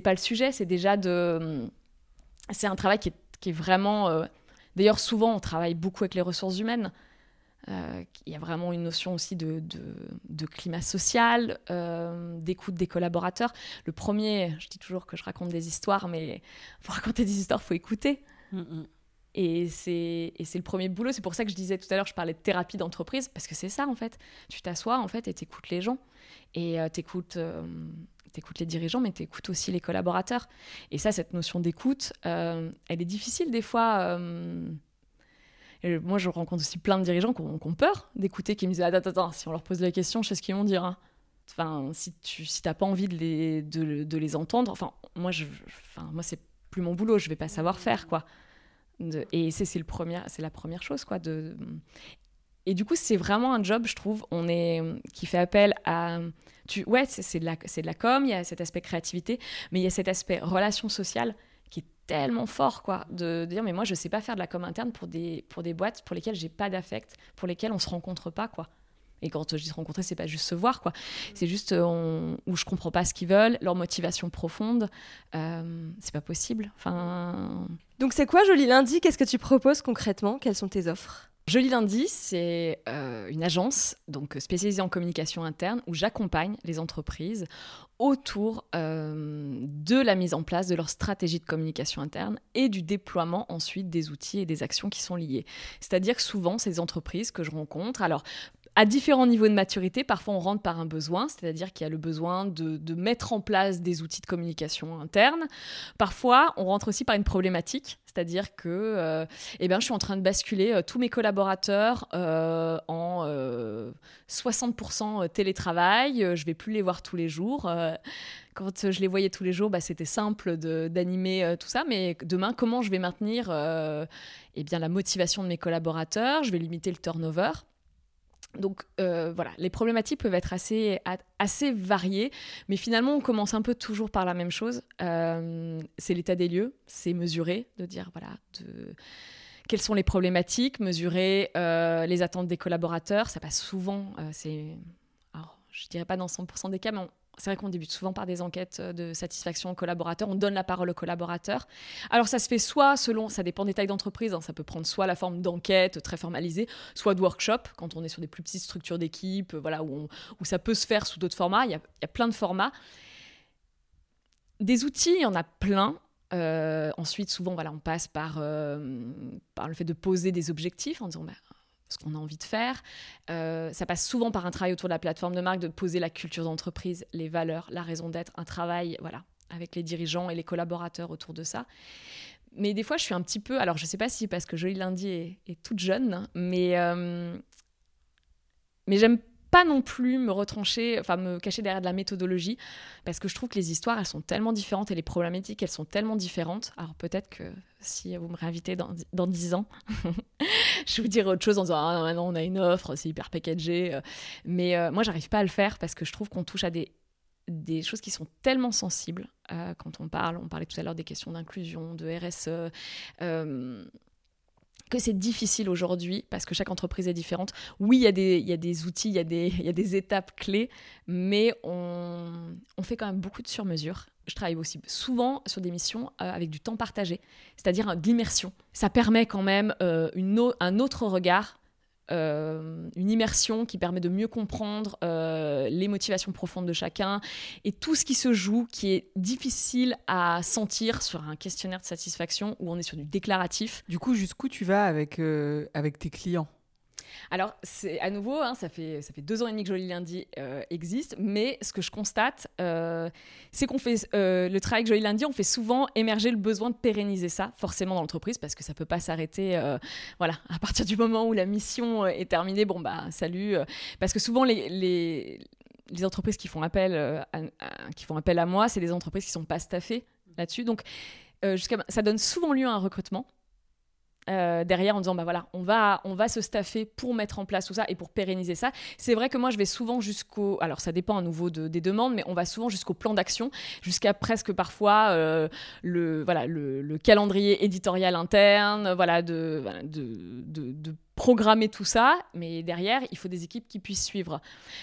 pas le sujet. C'est déjà de. C'est un travail qui est, qui est vraiment. Euh, d'ailleurs, souvent, on travaille beaucoup avec les ressources humaines. Euh, il y a vraiment une notion aussi de, de, climat social, euh, d'écoute des collaborateurs. Le premier, je dis toujours que je raconte des histoires, mais pour raconter des histoires, il faut écouter. Mm -hmm. Et c'est le premier boulot. C'est pour ça que je disais tout à l'heure, je parlais de thérapie d'entreprise, parce que c'est ça, en fait. Tu t'assois, en fait, et t'écoutes les gens. Et euh, t'écoutes euh, les dirigeants, mais t'écoutes aussi les collaborateurs. Et ça, cette notion d'écoute, euh, elle est difficile des fois. Euh, moi, je rencontre aussi plein de dirigeants qui ont, peur d'écouter, qui me disent Attends, attends, si on leur pose la question, je sais ce qu'ils vont dire. Hein. Enfin, si tu si t'as pas envie de les, de les entendre, enfin, moi, je, enfin, moi c'est plus mon boulot, je vais pas savoir faire, quoi. Et c'est le premier, c'est la première chose, quoi. De, et du coup, c'est vraiment un job, je trouve, on est, qui fait appel à. Tu, ouais, c'est de, la, de la com, il y a cet aspect créativité, mais il y a cet aspect relation sociale qui est tellement fort, quoi. De, de dire, mais moi, je sais pas faire de la com interne pour des, pour des boîtes pour lesquelles j'ai pas d'affect, pour lesquelles on se rencontre pas, quoi. Et quand je dis rencontrer, c'est pas juste se voir, quoi. C'est juste on, où je comprends pas ce qu'ils veulent, leur motivation profonde. Euh, c'est pas possible. Enfin. Donc c'est quoi Joli Lundi? Qu'est-ce que tu proposes concrètement? Quelles sont tes offres? Joli Lundi, c'est euh, une agence donc spécialisée en communication interne où j'accompagne les entreprises autour euh, de la mise en place de leur stratégie de communication interne et du déploiement ensuite des outils et des actions qui sont liées. C'est-à-dire que souvent, ces entreprises que je rencontre, alors à différents niveaux de maturité, parfois on rentre par un besoin, c'est-à-dire qu'il y a le besoin de, mettre en place des outils de communication interne. Parfois, on rentre aussi par une problématique, c'est-à-dire que euh, eh ben, je suis en train de basculer euh, tous mes collaborateurs euh, en 60% télétravail, je vais plus les voir tous les jours. quand je les voyais tous les jours, bah, c'était simple d'animer tout ça, mais demain, comment je vais maintenir eh bien, la motivation de mes collaborateurs? Je vais limiter le turnover. Donc euh, voilà, les problématiques peuvent être assez, variées, mais finalement on commence un peu toujours par la même chose. Euh, c'est l'état des lieux, c'est mesurer, de dire voilà, de... quelles sont les problématiques, mesurer euh, les attentes des collaborateurs. Ça passe souvent, c'est, je dirais pas dans 100% des cas, mais on, c'est vrai qu'on débute souvent par des enquêtes de satisfaction aux collaborateurs. On donne la parole aux collaborateurs. Alors, ça se fait soit selon, ça dépend des tailles d'entreprise, hein, ça peut prendre soit la forme d'enquête très formalisée, soit de workshop, quand on est sur des plus petites structures d'équipe, voilà, où, où, ça peut se faire sous d'autres formats. Il y, a, il y, a, plein de formats. Des outils, il y en a plein. Euh, ensuite, souvent, voilà, on passe par, euh, par le fait de poser des objectifs en disant. Bah, ce qu'on a envie de faire. Euh, ça passe souvent par un travail autour de la plateforme de marque, de poser la culture d'entreprise, les valeurs, la raison d'être, un travail voilà, avec les dirigeants et les collaborateurs autour de ça. Mais des fois, je suis un petit peu. Alors, je ne sais pas si parce que Jolie Lundi est, toute jeune, mais, euh, mais j'aime pas non plus me retrancher, enfin me cacher derrière de la méthodologie, parce que je trouve que les histoires, elles sont tellement différentes et les problématiques, elles sont tellement différentes. Alors peut-être que si vous me réinvitez dans, dans 10 ans, je vous dirai autre chose en disant Ah non, maintenant on a une offre, c'est hyper packagé. Mais euh, moi, j'arrive pas à le faire parce que je trouve qu'on touche à des, des choses qui sont tellement sensibles euh, quand on parle. On parlait tout à l'heure des questions d'inclusion, de RSE. Euh, que c'est difficile aujourd'hui parce que chaque entreprise est différente. Oui, il y, a des, outils, il y, a des, étapes clés, mais on, fait quand même beaucoup de sur-mesure. Je travaille aussi souvent sur des missions euh, avec du temps partagé, c'est-à-dire de l'immersion. Ça permet quand même euh, un autre regard une immersion qui permet de mieux comprendre euh, les motivations profondes de chacun et tout ce qui se joue qui est difficile à sentir sur un questionnaire de satisfaction où on est sur du déclaratif. Du coup, jusqu'où tu vas avec, euh, avec tes clients? Alors, c'est à nouveau, hein, ça, fait, ça fait deux ans et demi que Joli Lundi euh, existe, mais ce que je constate, euh, c'est qu'on fait euh, le travail avec Joli Lundi, on fait souvent émerger le besoin de pérenniser ça, forcément dans l'entreprise, parce que ça peut pas s'arrêter. Voilà, à partir du moment où la mission est terminée, bon bah salut, parce que souvent les, les, les entreprises qui font appel à, qui font appel à moi, c'est des entreprises qui sont pas staffées là-dessus, donc ça donne souvent lieu à un recrutement. Euh, derrière en disant bah voilà on va on va se staffer pour mettre en place tout ça et pour pérenniser ça. C'est vrai que moi je vais souvent jusqu'au alors ça dépend à nouveau de- des demandes mais on va souvent jusqu'au plan d'action jusqu'à presque parfois euh, le voilà le, le calendrier éditorial interne voilà, de, de- de programmer tout ça. Mais derrière il faut des équipes qui puissent suivre.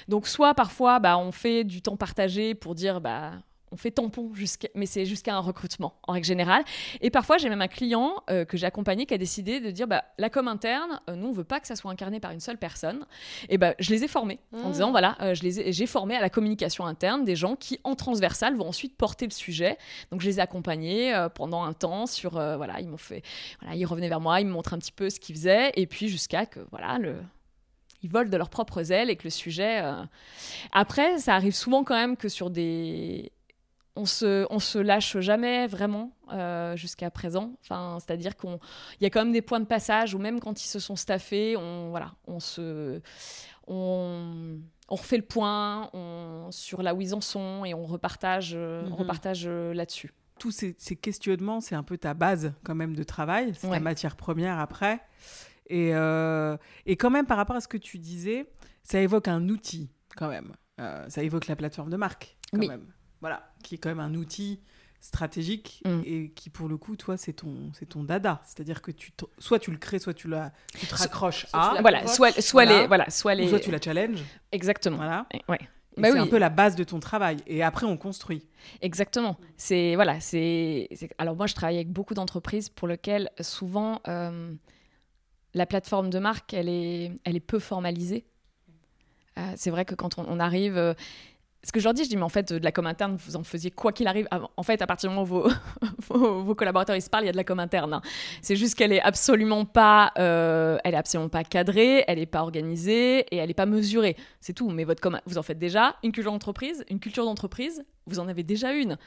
Donc soit parfois bah on fait du temps partagé pour dire bah on fait tampon jusqu'à mais c'est jusqu'à un recrutement en règle générale et parfois, j'ai même un client euh, que j'ai accompagné qui a décidé de dire bah, la com interne, euh, nous, on veut pas que ça soit incarné par une seule personne. Et ben, je les ai formés en Mmh. disant voilà, euh, je les ai- j'ai formé à la communication interne des gens qui, en transversal, vont ensuite porter le sujet. Donc, je les ai accompagnés pendant un temps sur voilà, ils m'ont fait voilà, ils revenaient vers moi, ils me montraient un petit peu ce qu'ils faisaient, et puis jusqu'à que voilà le ils volent de leurs propres ailes et que le sujet. euh, Après, ça arrive souvent quand même que sur des on se, on se lâche jamais vraiment euh, jusqu'à présent. Enfin, c'est-à-dire qu'on, il y a quand même des points de passage où même quand ils se sont staffés, on, voilà, on se, on, on refait le point on, sur là où ils en sont et on repartage, euh, on Mhm. repartage euh, là-dessus. Tous ces, ces questionnements, c'est un peu ta base quand même de travail, c'est Ouais. ta matière première après. Et, euh, et quand même, par rapport à ce que tu disais, ça évoque un outil quand même. Euh, ça évoque la plateforme de marque quand Oui. même. Voilà, qui est quand même un outil stratégique Mm. et qui pour le coup, toi, c'est ton, c'est ton dada. C'est-à-dire que tu, soit tu le crées, soit tu, la, tu te raccroches soit à, Voilà, soit, soit Voilà. les, voilà, soit ou les, soit tu la challenges. exactement. Voilà. Et- Ouais. Bah c'est oui. un peu la base de ton travail. Et après, on construit. Exactement. C'est voilà, c'est c'est- alors moi je travaille avec beaucoup d'entreprises pour lesquelles souvent euh, la plateforme de marque elle est elle est peu formalisée. Euh, c'est vrai que quand on, on arrive euh, ce que je leur dis, je dis, mais en fait, de la com interne, vous en faisiez quoi qu'il arrive. En fait, à partir du moment où vos, vos, collaborateurs ils se parlent, il y a de la com interne. hein. C'est juste qu'elle est absolument pas, euh, elle est absolument pas cadrée, elle est pas organisée et elle est pas mesurée. C'est tout. Mais votre com, vous en faites déjà une culture d'entreprise, une culture d'entreprise, vous en avez déjà une.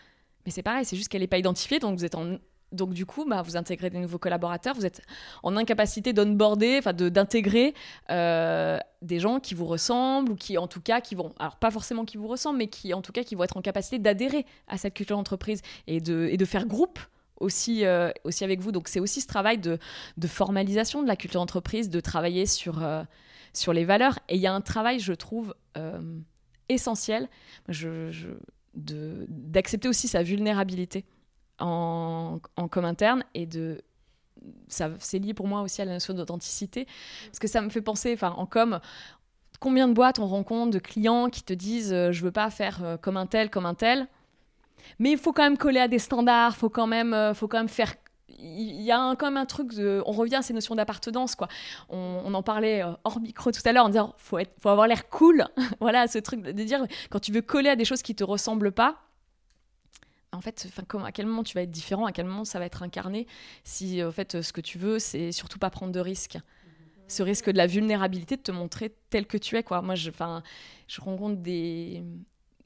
Mais c'est pareil, c'est juste qu'elle n'est pas identifiée, donc vous êtes en donc du coup, bah, vous intégrez des nouveaux collaborateurs, vous êtes en incapacité d'onboarder, enfin de- d'intégrer euh, des gens qui vous ressemblent ou qui en tout cas qui vont, alors pas forcément qui vous ressemblent, mais qui en tout cas qui vont être en capacité d'adhérer à cette culture d'entreprise et de, et de faire groupe aussi, euh, aussi avec vous. Donc c'est aussi ce travail de, de formalisation de la culture d'entreprise, de travailler sur, euh, sur les valeurs. Et il y a un travail, je trouve, essentiel je, de- d'accepter aussi sa vulnérabilité en, en com interne et de ça c'est lié pour moi aussi à la notion d'authenticité. Parce que ça me fait penser enfin en com combien de boîtes on rencontre de clients qui te disent euh, je veux pas faire euh, comme un tel comme un tel. Mais il faut quand même coller à des standards faut quand même euh, faut quand même faire il y a un- quand même un truc de on revient à ces notions d'appartenance quoi. On, on en parlait euh, hors micro tout à l'heure en disant faut être faut avoir l'air cool. Voilà ce truc de dire quand tu veux coller à des choses qui te ressemblent pas en fait, à quel moment tu vas être différent, à quel moment ça va être incarné, si en fait ce que tu veux, c'est surtout pas prendre de risques. Ce risque de la vulnérabilité, de te montrer tel que tu es. Quoi. Moi, je, je rencontre des,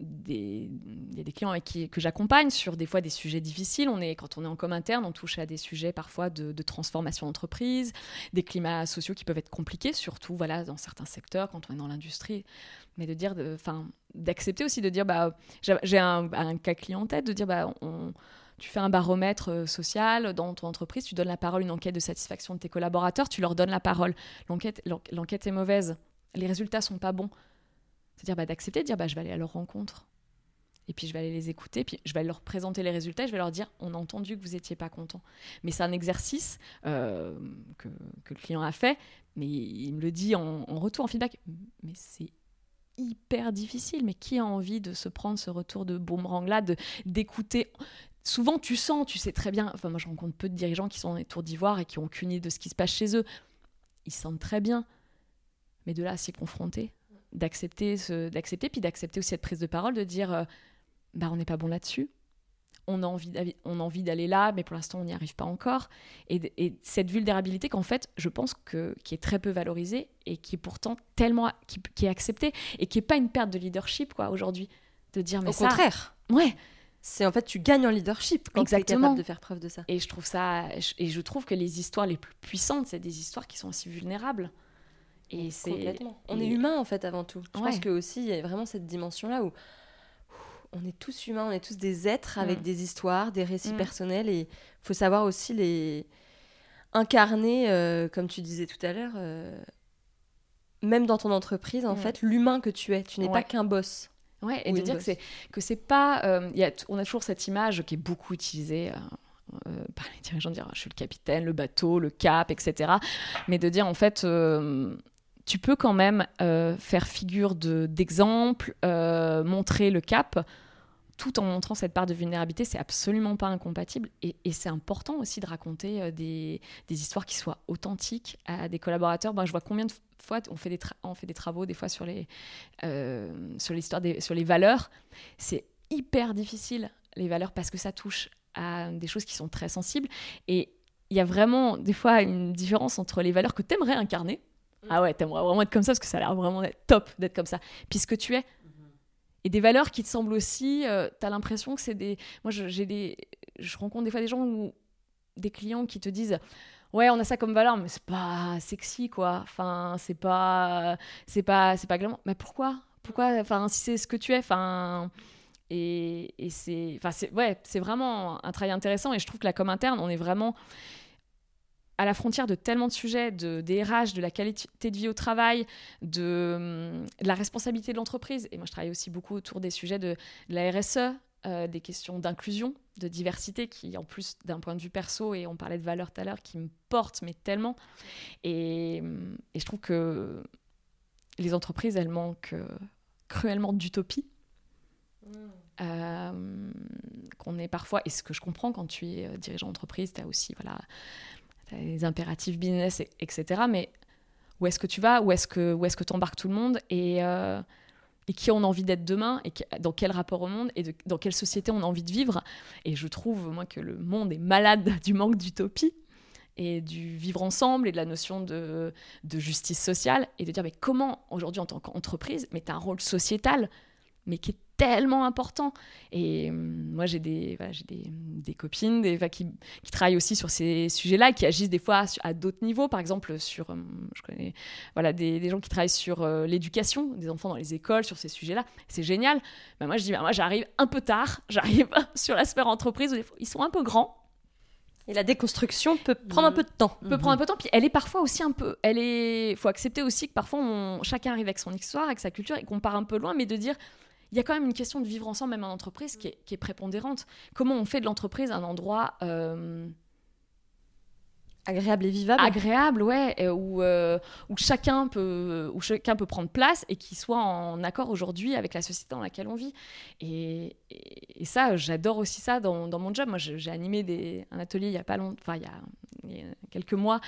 il y a des clients avec qui, que j'accompagne sur des fois des sujets difficiles. On est, quand on est en com interne, on touche à des sujets parfois de, transformation d'entreprise, des climats sociaux qui peuvent être compliqués, surtout voilà, dans certains secteurs, quand on est dans l'industrie. Mais de dire, enfin, d'accepter aussi de dire, bah, j'ai un, cas client en tête, de dire, bah, tu fais un baromètre euh, social dans ton entreprise, tu donnes la parole, une enquête de satisfaction de tes collaborateurs, tu leur donnes la parole. L'enquête, l'en- l'enquête est mauvaise, les résultats sont pas bons. C'est-à-dire bah, d'accepter de dire bah, je vais aller à leur rencontre. Et puis je vais aller les écouter, puis je vais leur présenter les résultats, je vais leur dire on a entendu que vous n'étiez pas content. Mais c'est un exercice euh, que, le client a fait, mais il me le dit en, retour, en feedback. Mais c'est hyper difficile. Mais qui a envie de se prendre ce retour de boomerang-là, d'écouter? Souvent, tu sens, tu sais très bien. Enfin, moi, je rencontre peu de dirigeants qui sont dans les tours d'ivoire et qui ont aucune idée de ce qui se passe chez eux. Ils sentent très bien. Mais de là à s'y confronter, d'accepter ce- d'accepter puis d'accepter aussi cette prise de parole de dire euh, bah on n'est pas bon là-dessus. On a envie d'aller- on a envie d'aller là mais pour l'instant on n'y arrive pas encore. Et, cette vulnérabilité qu'en fait je pense que qui est très peu valorisée et qui est pourtant tellement qui, qui est acceptée et qui est pas une perte de leadership quoi aujourd'hui de dire mais Au ça contraire, ouais. C'est en fait tu gagnes en leadership quand tu es Exactement. capable de faire preuve de ça. et je trouve ça et je trouve que les histoires les plus puissantes c'est des histoires qui sont aussi vulnérables et c'est Complètement. On et- est humain en fait avant tout. Je pense que aussi il y a vraiment cette dimension là où on est tous humains, on est tous des êtres avec Mm. des histoires, des récits Mm. personnels et il faut savoir aussi les incarner, euh, comme tu disais tout à l'heure, euh, même dans ton entreprise, en Mm. fait, l'humain que tu es. Tu n'es Ouais. pas qu'un boss. Ouais, et de dire que c'est que c'est pas, euh, y a, on a toujours cette image qui est beaucoup utilisée euh, euh, par les dirigeants, de dire je suis le capitaine, le bateau, le cap, etc. Mais de dire en fait, euh, tu peux quand même euh, faire figure de d'exemple, euh, montrer le cap. Tout en montrant cette part de vulnérabilité, c'est absolument pas incompatible. Et, c'est important aussi de raconter euh, des, des histoires qui soient authentiques à des collaborateurs. Ben, je vois combien de fois on fait des, on fait des travaux des fois sur les, euh, sur des, sur les valeurs. C'est hyper difficile les valeurs parce que ça touche à des choses qui sont très sensibles et il y a vraiment des fois une différence entre les valeurs que tu aimerais incarner. Ah ouais, t'aimerais vraiment être comme ça parce que ça a l'air vraiment top d'être comme ça. Puis ce que tu es. Et des valeurs qui te semblent aussi, euh, t'as l'impression que c'est des. Moi, j'ai des. Je rencontre des fois des gens ou des clients qui te disent Ouais, on a ça comme valeur, mais c'est pas sexy, quoi. Enfin, c'est pas. C'est pas, c'est pas glamour. Mais pourquoi? Pourquoi? Enfin, si c'est ce que tu es, enfin. Et, et c'est, enfin, c'est, ouais, c'est vraiment un travail intéressant. Et je trouve que la com interne, on est vraiment à la frontière de tellement de sujets, de, des RH, de la qualité de vie au travail, de, hum, de la responsabilité de l'entreprise. Et moi, je travaille aussi beaucoup autour des sujets de, de la RSE, euh, des questions d'inclusion, de diversité, qui, en plus, d'un point de vue perso, et on parlait de valeurs tout à l'heure, qui me portent, mais tellement. Et, hum, et je trouve que les entreprises, elles manquent euh, cruellement d'utopie. Euh, qu'on est parfois, et ce que je comprends quand tu es dirigeant d'entreprise, tu as aussi voilà, des impératifs business, et- etc. Mais où est-ce que tu vas Où est-ce que où est-ce que t'embarques tout le monde et, euh, et qui on a envie d'être demain et dans quel rapport au monde et dans quelle société on a envie de vivre Et je trouve moi que le monde est malade du manque d'utopie et du vivre ensemble et de la notion de, de justice sociale et de dire mais comment aujourd'hui en tant qu'entreprise mais tu as un rôle sociétal mais qui est tellement important et hum, moi j'ai des voilà, j'ai des, des copines des, enfin, qui, qui travaillent aussi sur ces sujets-là et qui agissent des fois à, à d'autres niveaux par exemple sur hum, je connais voilà des, des gens qui travaillent sur euh, l'éducation des enfants dans les écoles sur ces sujets-là c'est génial Ben, moi je dis ben, moi j'arrive un peu tard j'arrive sur la sphère entreprise où des fois, ils sont un peu grands Et la déconstruction peut prendre un peu de temps. peut prendre un peu de temps. Puis elle est parfois aussi un peu. Elle est. Faut accepter aussi que parfois on- chacun arrive avec son histoire, avec sa culture et qu'on part un peu loin, mais de dire. Il y a quand même une question de vivre ensemble, même en entreprise, qui est, prépondérante. Comment on fait de l'entreprise un endroit euh, Agréable et vivable? agréable, ouais, euh, où, chacun peut, où chacun peut prendre place et qui soit en accord aujourd'hui avec la société dans laquelle on vit. Et, ça, j'adore aussi ça dans, mon job. Moi, j'ai animé un atelier il y a pas longtemps, enfin, il y a, quelques mois,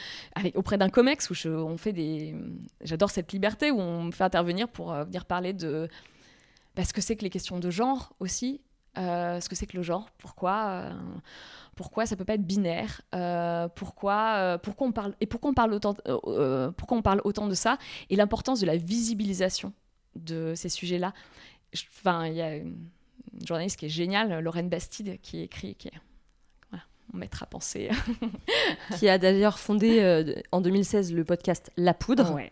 auprès d'un COMEX où on fait des. J'adore cette liberté où on me fait intervenir pour euh, venir parler de. Bah, ce que c'est que les questions de genre aussi. euh, ce que c'est que le genre, pourquoi, euh, pourquoi ça peut pas être binaire, euh, pourquoi, euh, pourquoi on parle et pourquoi on parle autant, pourquoi on parle autant de ça et l'importance de la visibilisation de ces sujets-là. Je- Enfin, il y a une journaliste qui est géniale, Lorraine Bastide, qui écrit, qui est mon maître à penser. qui a d'ailleurs fondé en 2016 le podcast La Poudre, Ouais,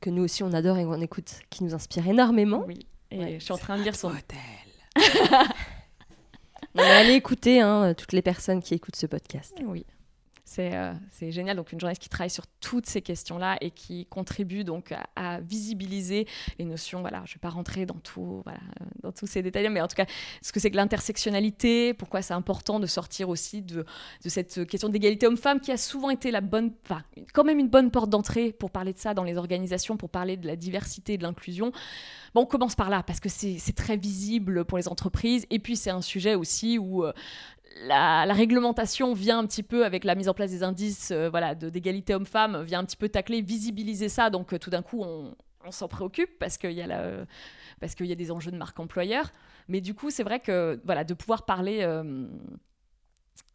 que nous aussi on adore et on écoute, qui nous inspire énormément. oui. Et Ouais. je suis en train de lire son. On est allé écouter hein, toutes les personnes qui écoutent ce podcast. Oui. C'est euh, c'est génial. Donc, une journaliste qui travaille sur toutes ces questions-là et qui contribue donc à, visibiliser les notions. Voilà, je ne vais pas rentrer dans, tout, euh, dans tous ces détails, mais en tout cas, ce que c'est que l'intersectionnalité, pourquoi c'est important de sortir aussi de, de cette question d'égalité homme-femme qui a souvent été la bonne, enfin, quand même une bonne porte d'entrée pour parler de ça dans les organisations, pour parler de la diversité et de l'inclusion. Bon, on commence par là parce que c'est très visible pour les entreprises et puis c'est un sujet aussi où euh, la, réglementation vient un petit peu avec la mise en place des indices euh, voilà, d'égalité homme-femme, vient un petit peu tacler, visibiliser ça. Donc euh, tout d'un coup, on, s'en préoccupe parce qu'il y, a la- parce qu'il y a des enjeux de marque employeur. Mais du coup, c'est vrai que voilà, de pouvoir parler. euh,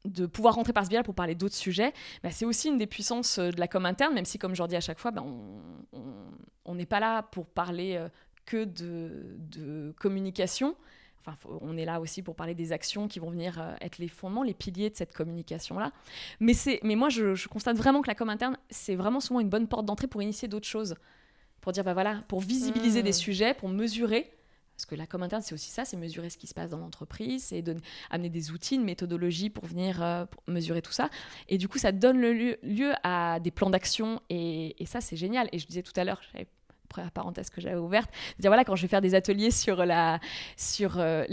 de pouvoir rentrer par ce biais pour parler d'autres sujets, bah, c'est aussi une des puissances euh, de la com interne, même si, comme je dis à chaque fois, bah, on- n'est pas là pour parler que de communication. Enfin, on est là aussi pour parler des actions qui vont venir euh, être les fondements, les piliers de cette communication-là. Mais, mais moi, je, je constate vraiment que la com interne, c'est vraiment souvent une bonne porte d'entrée pour initier d'autres choses. Pour dire, bah voilà, pour visibiliser Mmh. des sujets, pour mesurer Parce que la com interne, c'est aussi ça, c'est mesurer ce qui se passe dans l'entreprise, c'est amener des outils, une méthodologie pour venir euh, pour mesurer tout ça. Et du coup, ça donne le lieu, lieu à des plans d'action. Et, et ça, c'est génial. Et je disais tout à l'heure, la parenthèse que j'avais ouverte, dire voilà, quand je vais faire des ateliers sur la sur euh,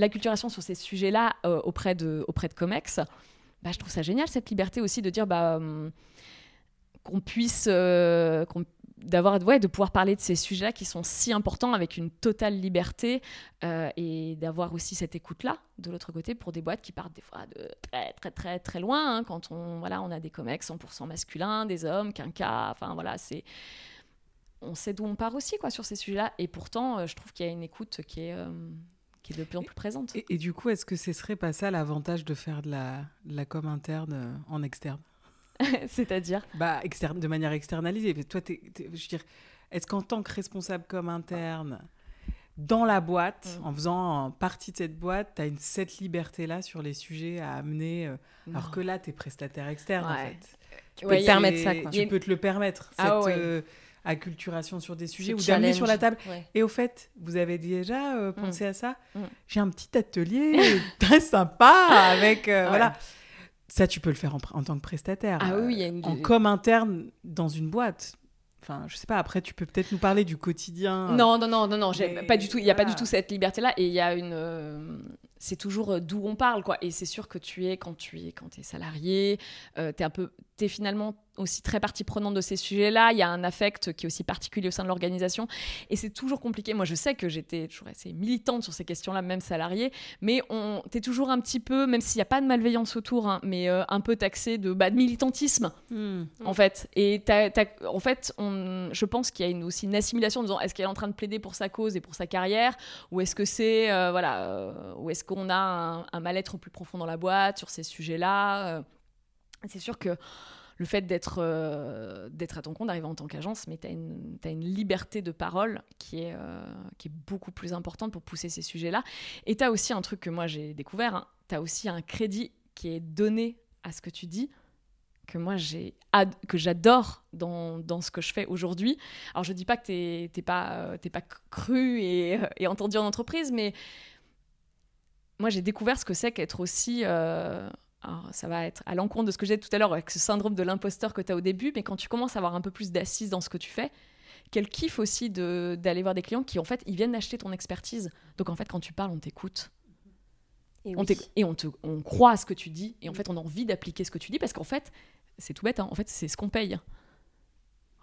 sur ces sujets-là euh, auprès de auprès de Comex, bah, je trouve ça génial cette liberté aussi de dire bah hum, qu'on puisse euh, qu'on- d'avoir ouais, de pouvoir parler de ces sujets-là qui sont si importants avec une totale liberté euh, et d'avoir aussi cette écoute-là de l'autre côté pour des boîtes qui partent des fois de très très très très loin hein, quand on voilà on a des comex 100% masculins des hommes quinca enfin voilà c'est on sait d'où on part aussi quoi sur ces sujets-là et pourtant euh, je trouve qu'il y a une écoute qui est euh, qui est de plus en plus présente Et, et du coup, est-ce que ce serait pas ça l'avantage de faire de la, de la com interne euh, en externe? C'est-à-dire? Bah, externe, de manière externalisée. Mais Toi, t'es- t'es- je veux dire, est-ce qu'en tant que responsable com interne, dans la boîte, Mm. en faisant partie de cette boîte, tu as une, cette liberté-là sur les sujets à amener euh, Alors que là, tu es prestataire externe, en fait? Tu Ouais, peux te permettre ça, quoi. Tu peux te le permettre, cette Ah ouais. euh, acculturation sur des sujets ou d'amener sur la table. Ouais. Et au fait, vous avez déjà euh, pensé à ça Mm. J'ai un petit atelier très sympa avec. euh, Ouais. Voilà. Ça, tu peux le faire en, tant que prestataire. Ah euh, oui, il y a une- En com interne dans une boîte. Enfin, je sais pas, après, tu peux peut-être nous parler du quotidien. Non, non, non, non, non, Mais pas du tout. Il n'y a pas du tout cette liberté-là, et il y a une. euh, c'est toujours euh, d'où on parle, quoi. Et c'est sûr que tu es quand tu es quand es salarié, euh, t'es un peu, t'es finalement aussi très partie prenante de ces sujets-là. Il y a un affect qui est aussi particulier au sein de l'organisation, et c'est toujours compliqué. Moi, je sais que j'étais toujours assez militante sur ces questions-là, même salariée, mais on, t'es toujours un petit peu, même s'il n'y a pas de malveillance autour, hein, mais euh, un peu taxé de, bah, de militantisme Hmm. en fait. Et t'as- en fait, on, je pense qu'il y a une, aussi une assimilation en disant est-ce qu'elle est en train de plaider pour sa cause et pour sa carrière? Ou est-ce que c'est euh, voilà euh, ou est-ce qu'on a un, un mal-être plus profond dans la boîte sur ces sujets-là. C'est sûr que le fait d'être euh, d'être à ton compte, d'arriver en tant qu'agence, mais tu as une, une liberté de parole qui est, euh, qui est beaucoup plus importante pour pousser ces sujets-là. Et tu as aussi un truc que moi j'ai découvert, tu as aussi un crédit qui est donné à ce que tu dis que moi j'ai que j'adore dans, dans ce que je fais aujourd'hui. Alors je dis pas que t'es t'es pas euh, t'es pas cru et, entendu en entreprise, mais moi j'ai découvert ce que c'est qu'être aussi alors, ça va être à l'encontre de ce que j'ai dit tout à l'heure avec ce syndrome de l'imposteur que tu as au début, mais quand tu commences à avoir un peu plus d'assises dans ce que tu fais, quel kiff aussi de- d'aller voir des clients qui en fait ils viennent acheter ton expertise. Donc en fait quand tu parles, on t'écoute. Et On oui. et on, te, on croit à ce que tu dis, et en fait, on a envie d'appliquer ce que tu dis, parce qu'en fait, c'est tout bête, hein, en fait, c'est ce qu'on paye.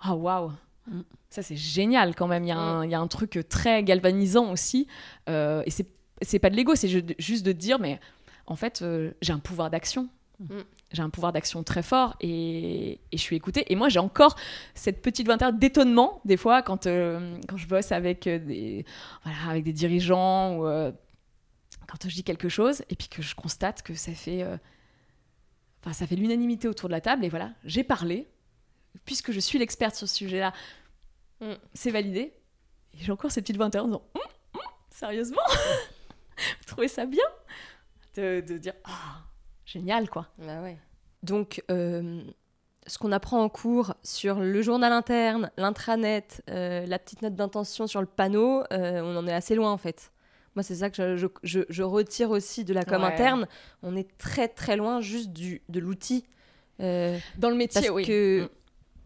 Ah, waouh! Mm. Ça, c'est génial quand même. Il y, a un- il y a un truc très galvanisant aussi. euh, et c'est c'est pas de l'ego, c'est ju- juste de te dire, mais en fait, euh, j'ai un pouvoir d'action. Mm. J'ai un pouvoir d'action très fort et, et je suis écoutée. Et moi, j'ai encore cette petite vingtaine d'étonnement, des fois, quand, euh, quand je bosse avec, euh, des, voilà, avec des dirigeants ou quand je dis quelque chose et puis que je constate que ça fait, enfin, ça fait l'unanimité autour de la table. Et voilà, j'ai parlé, puisque je suis l'experte sur ce sujet-là, Mm. c'est validé. Et j'ai encore ces petites vingtaines en disant, Hum, hum, sérieusement? Vous trouvez ça bien? De, de dire, ah, génial, quoi. Bah ouais. Donc, euh, ce qu'on apprend en cours sur le journal interne, l'intranet, euh, la petite note d'intention sur le panneau, euh, on en est assez loin en fait. Moi, c'est ça que je, je- je- je retire aussi de la com Ouais. interne. On est très très loin juste du, de l'outil. Euh, Dans le métier, parce oui. que, Mm.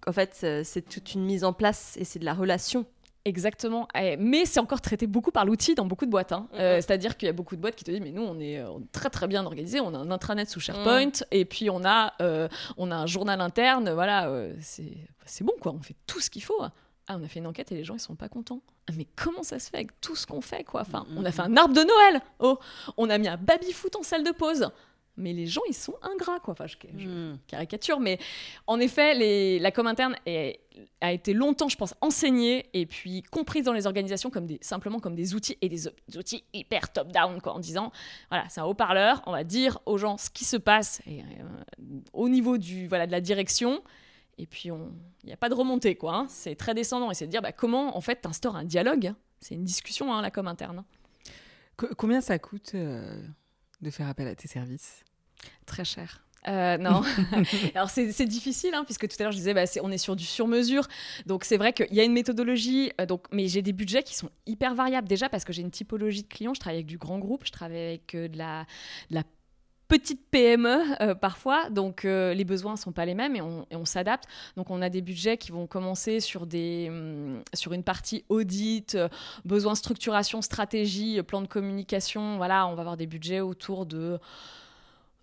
en fait, euh, c'est toute une mise en place et c'est de la relation. Exactement. Eh, Mais c'est encore traité beaucoup par l'outil dans beaucoup de boîtes. hein. Mhm. Euh, C'est-à-dire qu'il y a beaucoup de boîtes qui te disent mais nous on est euh, très très bien organisé, on a un intranet sous SharePoint et puis on a euh, on a un journal interne. Voilà, euh, c'est bon quoi. On fait tout ce qu'il faut. Ah, on a fait une enquête et les gens ils sont pas contents. Ah, Mais comment ça se fait avec tout ce qu'on fait quoi? Enfin, on a fait un arbre de Noël. Oh, on a mis un baby foot en salle de pause. Mais les gens ils sont ingrats quoi. Enfin, je, je- Hmm. caricature, mais en effet, les- la com interne est- a été longtemps, je pense, enseignée et puis comprise dans les organisations comme des, simplement comme des outils et des, outils hyper top-down, quoi, en disant, voilà, c'est un haut-parleur, on va dire aux gens ce qui se passe et, euh, au niveau du, voilà, de la direction. Et puis, il n'y a pas de remontée, quoi. hein. C'est très descendant. Et c'est de dire bah, comment, en fait, tu instaures un dialogue. C'est une discussion, hein, la com interne. Co- combien ça coûte euh, de faire appel à tes services? Très cher. Euh, non. Alors c'est difficile, hein, puisque tout à l'heure je disais, bah, on est sur du sur-mesure. Donc c'est vrai qu'il y a une méthodologie, euh, donc, mais j'ai des budgets qui sont hyper variables. Déjà parce que j'ai une typologie de clients, je travaille avec du grand groupe, je travaille avec euh, de, la, de la petite PME euh, parfois, donc euh, les besoins ne sont pas les mêmes et on, s'adapte. Donc on a des budgets qui vont commencer sur, des, hum, sur une partie audit, besoin structuration, stratégie, plan de communication. Voilà, on va avoir des budgets autour de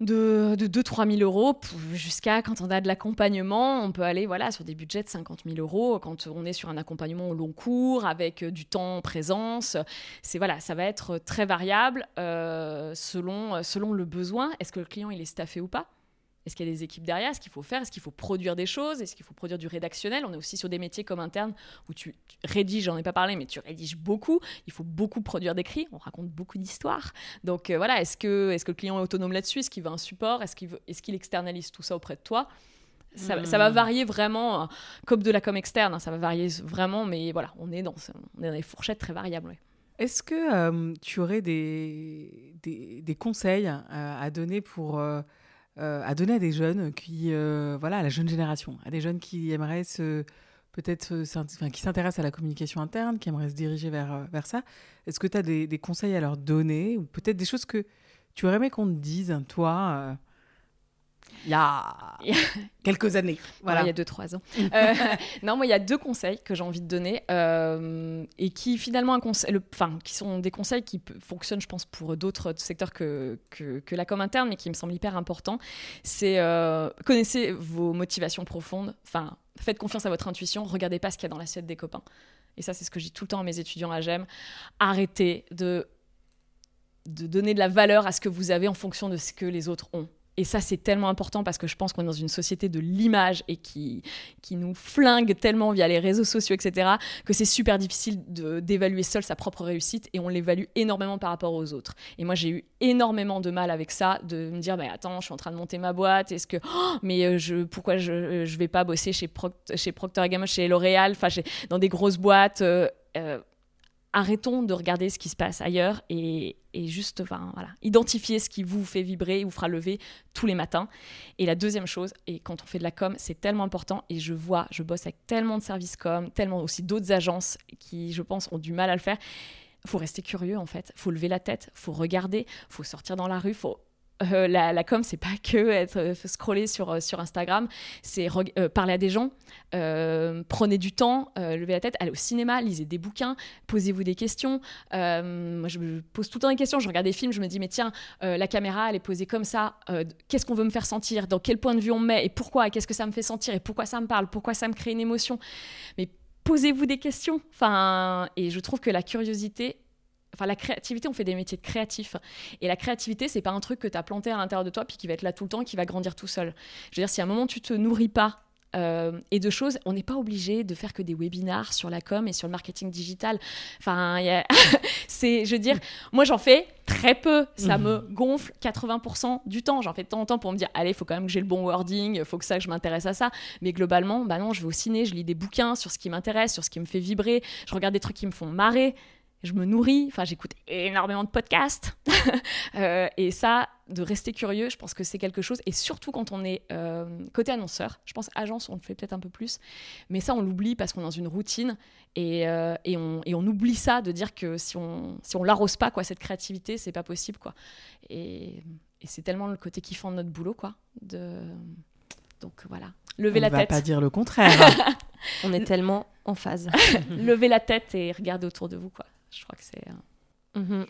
de, de 2-3 000 euros jusqu'à quand on a de l'accompagnement, on peut aller voilà, sur des budgets de 50 000 euros quand on est sur un accompagnement au long cours avec euh, du temps en présence. C'est voilà, ça va être très variable euh, selon, selon le besoin. Est-ce que le client il est staffé ou pas? Est-ce qu'il y a des équipes derrière? Est-ce qu'il faut faire? Est-ce qu'il faut produire des choses? Est-ce qu'il faut produire du rédactionnel? On est aussi sur des métiers comme interne où tu, tu rédiges, j'en ai pas parlé, mais tu rédiges beaucoup. Il faut beaucoup produire d'écrits. On raconte beaucoup d'histoires. Donc euh, voilà, est-ce que, est que le client est autonome là-dessus? Est-ce qu'il veut un support? Est-ce qu'il est-ce qu'il externalise tout ça auprès de toi? Ça, ça va varier vraiment, euh, comme de la com externe, hein, ça va varier vraiment, mais voilà, on est dans, ce- on est dans des fourchettes très variables. ouais. Est-ce que euh, tu aurais des, des, des conseils euh, à donner pour euh, à donner à des jeunes qui euh, voilà à la jeune génération, à des jeunes qui aimeraient se peut-être euh, enfin, qui s'intéressent à la communication interne, qui aimeraient se diriger vers vers ça. Est-ce que tu as des, des conseils à leur donner ou peut-être des choses que tu aurais aimé qu'on te dise toi il y a quelques années. Voilà. Ouais, il y a 2-3 ans. Euh, non, moi, il y a deux conseils que j'ai envie de donner euh, et qui, finalement, un conseil, le- enfin, qui sont des conseils qui fonctionnent, je pense, pour d'autres secteurs que, que, que la com interne, mais qui me semblent hyper importants. C'est euh, connaissez vos motivations profondes. Enfin, faites confiance à votre intuition. Regardez pas ce qu'il y a dans l'assiette des copains. Et ça, c'est ce que je dis tout le temps à mes étudiants à GEM. Arrêtez de de donner de la valeur à ce que vous avez en fonction de ce que les autres ont. Et ça, c'est tellement important parce que je pense qu'on est dans une société de l'image et qui, qui nous flingue tellement via les réseaux sociaux, etc., que c'est super difficile d'évaluer seul sa propre réussite et on l'évalue énormément par rapport aux autres. Et moi, j'ai eu énormément de mal avec ça, de me dire, mais attends, je suis en train de monter ma boîte, est-ce que, oh, mais euh, je, pourquoi je, je vais pas bosser chez, Proct- chez Procter Gamble, chez L'Oréal, enfin, dans des grosses boîtes euh, euh, arrêtons de regarder ce qui se passe ailleurs et, et juste enfin, voilà, identifier ce qui vous fait vibrer, vous fera lever tous les matins. Et la deuxième chose, et quand on fait de la com, c'est tellement important, et je vois, je bosse avec tellement de services com, tellement aussi d'autres agences qui, je pense, ont du mal à le faire. faut rester curieux en fait, faut lever la tête, faut regarder, faut sortir dans la rue, faut euh, la, com, c'est pas que être euh, scroller sur, euh, sur Instagram, c'est parler à des gens, euh, prenez du temps, levez la tête, allez au cinéma, lisez des bouquins, posez-vous des questions. Moi, je me pose tout le temps des questions. Je regarde des films, je me dis, mais tiens, la caméra, elle est posée comme ça. qu'est-ce qu'on veut me faire sentir Dans quel point de vue on me met Et pourquoi qu'est-ce que ça me fait sentir Et pourquoi ça me parle Pourquoi ça me crée une émotion Mais posez-vous des questions. Enfin, et je trouve que la curiosité. Enfin, la créativité, on fait des métiers de créatifs. Et la créativité, c'est pas un truc que tu as planté à l'intérieur de toi puis qui va être là tout le temps, qui va grandir tout seul. Je veux dire, si à un moment tu te nourris pas euh, et de choses, on n'est pas obligé de faire que des webinars sur la com et sur le marketing digital. Enfin, a- c'est, je veux dire, moi j'en fais très peu. Ça me gonfle 80% du temps. J'en fais de temps en temps pour me dire, allez, il faut quand même que j'ai le bon wording, il faut que ça, que je m'intéresse à ça. Mais globalement, bah non, je vais au ciné, je lis des bouquins sur ce qui m'intéresse, sur ce qui me fait vibrer. Je regarde des trucs qui me font marrer. Je me nourris, enfin j'écoute énormément de podcasts. Euh, et ça, de rester curieux, je pense que c'est quelque chose. Et surtout quand on est euh, côté annonceur, je pense agence, on le fait peut-être un peu plus. Mais ça, on l'oublie parce qu'on est dans une routine. Et, euh, et, on, et on oublie ça de dire que si on si on l'arrose pas, quoi, cette créativité, c'est pas possible. quoi. Et, et c'est tellement le côté kiffant de notre boulot. quoi. De... Donc voilà, levez On la va tête. pas dire le contraire. On est tellement en phase. levez la tête et regardez autour de vous. quoi. Je crois que c'est. euh, Mhm.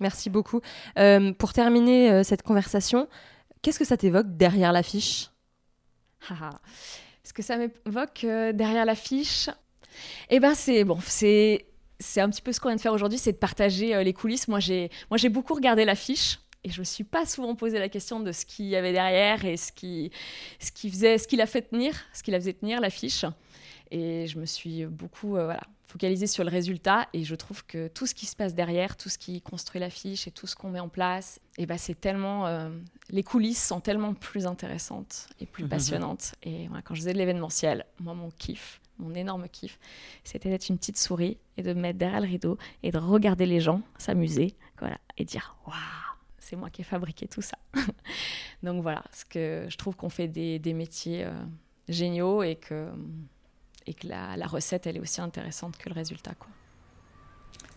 Merci beaucoup. Euh, pour terminer euh, cette conversation, qu'est-ce que ça t'évoque derrière l'affiche? Haha. Ce que ça m'évoque euh, derrière l'affiche, eh ben c'est bon, c'est c'est un petit peu ce qu'on vient de faire aujourd'hui, c'est de partager les coulisses. Moi j'ai moi j'ai beaucoup regardé l'affiche et je me suis pas souvent posé la question de ce qu'il y avait derrière et ce qui ce qui faisait ce qui l'a fait tenir, ce qui la faisait tenir l'affiche. Et je me suis beaucoup voilà, focalisée sur le résultat et je trouve que tout ce qui se passe derrière, tout ce qui construit l'affiche et tout ce qu'on met en place, et ben c'est tellement euh, les coulisses sont tellement plus intéressantes et plus passionnantes. Et voilà, quand je faisais de l'événementiel, moi mon kiff, mon énorme kiff, c'était d'être une petite souris et de me mettre derrière le rideau et de regarder les gens s'amuser, voilà, et dire waouh, c'est moi qui ai fabriqué tout ça. Donc voilà, ce que je trouve qu'on fait des, des métiers euh, géniaux et que, et que la, la, recette, elle est aussi intéressante que le résultat. Quoi.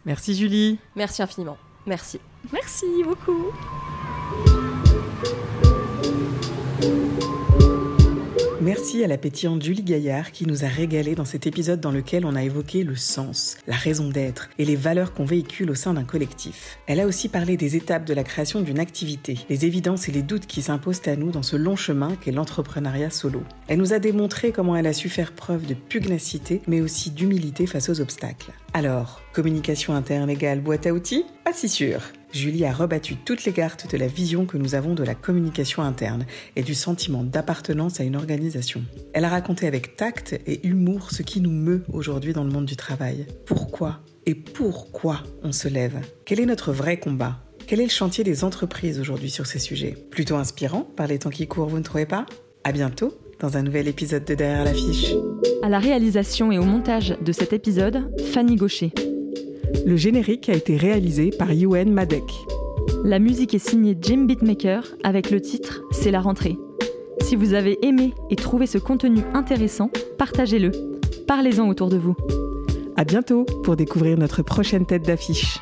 Merci Julie. Merci infiniment. Merci. Merci beaucoup. Merci à la pétillante Julie Gaillard qui nous a régalé dans cet épisode dans lequel on a évoqué le sens, la raison d'être et les valeurs qu'on véhicule au sein d'un collectif. Elle a aussi parlé des étapes de la création d'une activité, les évidences et les doutes qui s'imposent à nous dans ce long chemin qu'est l'entrepreneuriat solo. Elle nous a démontré comment elle a su faire preuve de pugnacité mais aussi d'humilité face aux obstacles. Alors, communication interne égale boîte à outils? Pas si sûr. Julie a rebattu toutes les cartes de la vision que nous avons de la communication interne et du sentiment d'appartenance à une organisation. Elle a raconté avec tact et humour ce qui nous meut aujourd'hui dans le monde du travail. Pourquoi et pourquoi on se lève? Quel est notre vrai combat? Quel est le chantier des entreprises aujourd'hui sur ces sujets? Plutôt inspirant par les temps qui courent, vous ne trouvez pas? À bientôt dans un nouvel épisode de Derrière l'affiche. À la réalisation et au montage de cet épisode, Fanny Gaucher. Le générique a été réalisé par Yuen Madek. La musique est signée Jim Beatmaker avec le titre C'est la rentrée. Si vous avez aimé et trouvé ce contenu intéressant, partagez-le. Parlez-en autour de vous. À bientôt pour découvrir notre prochaine tête d'affiche.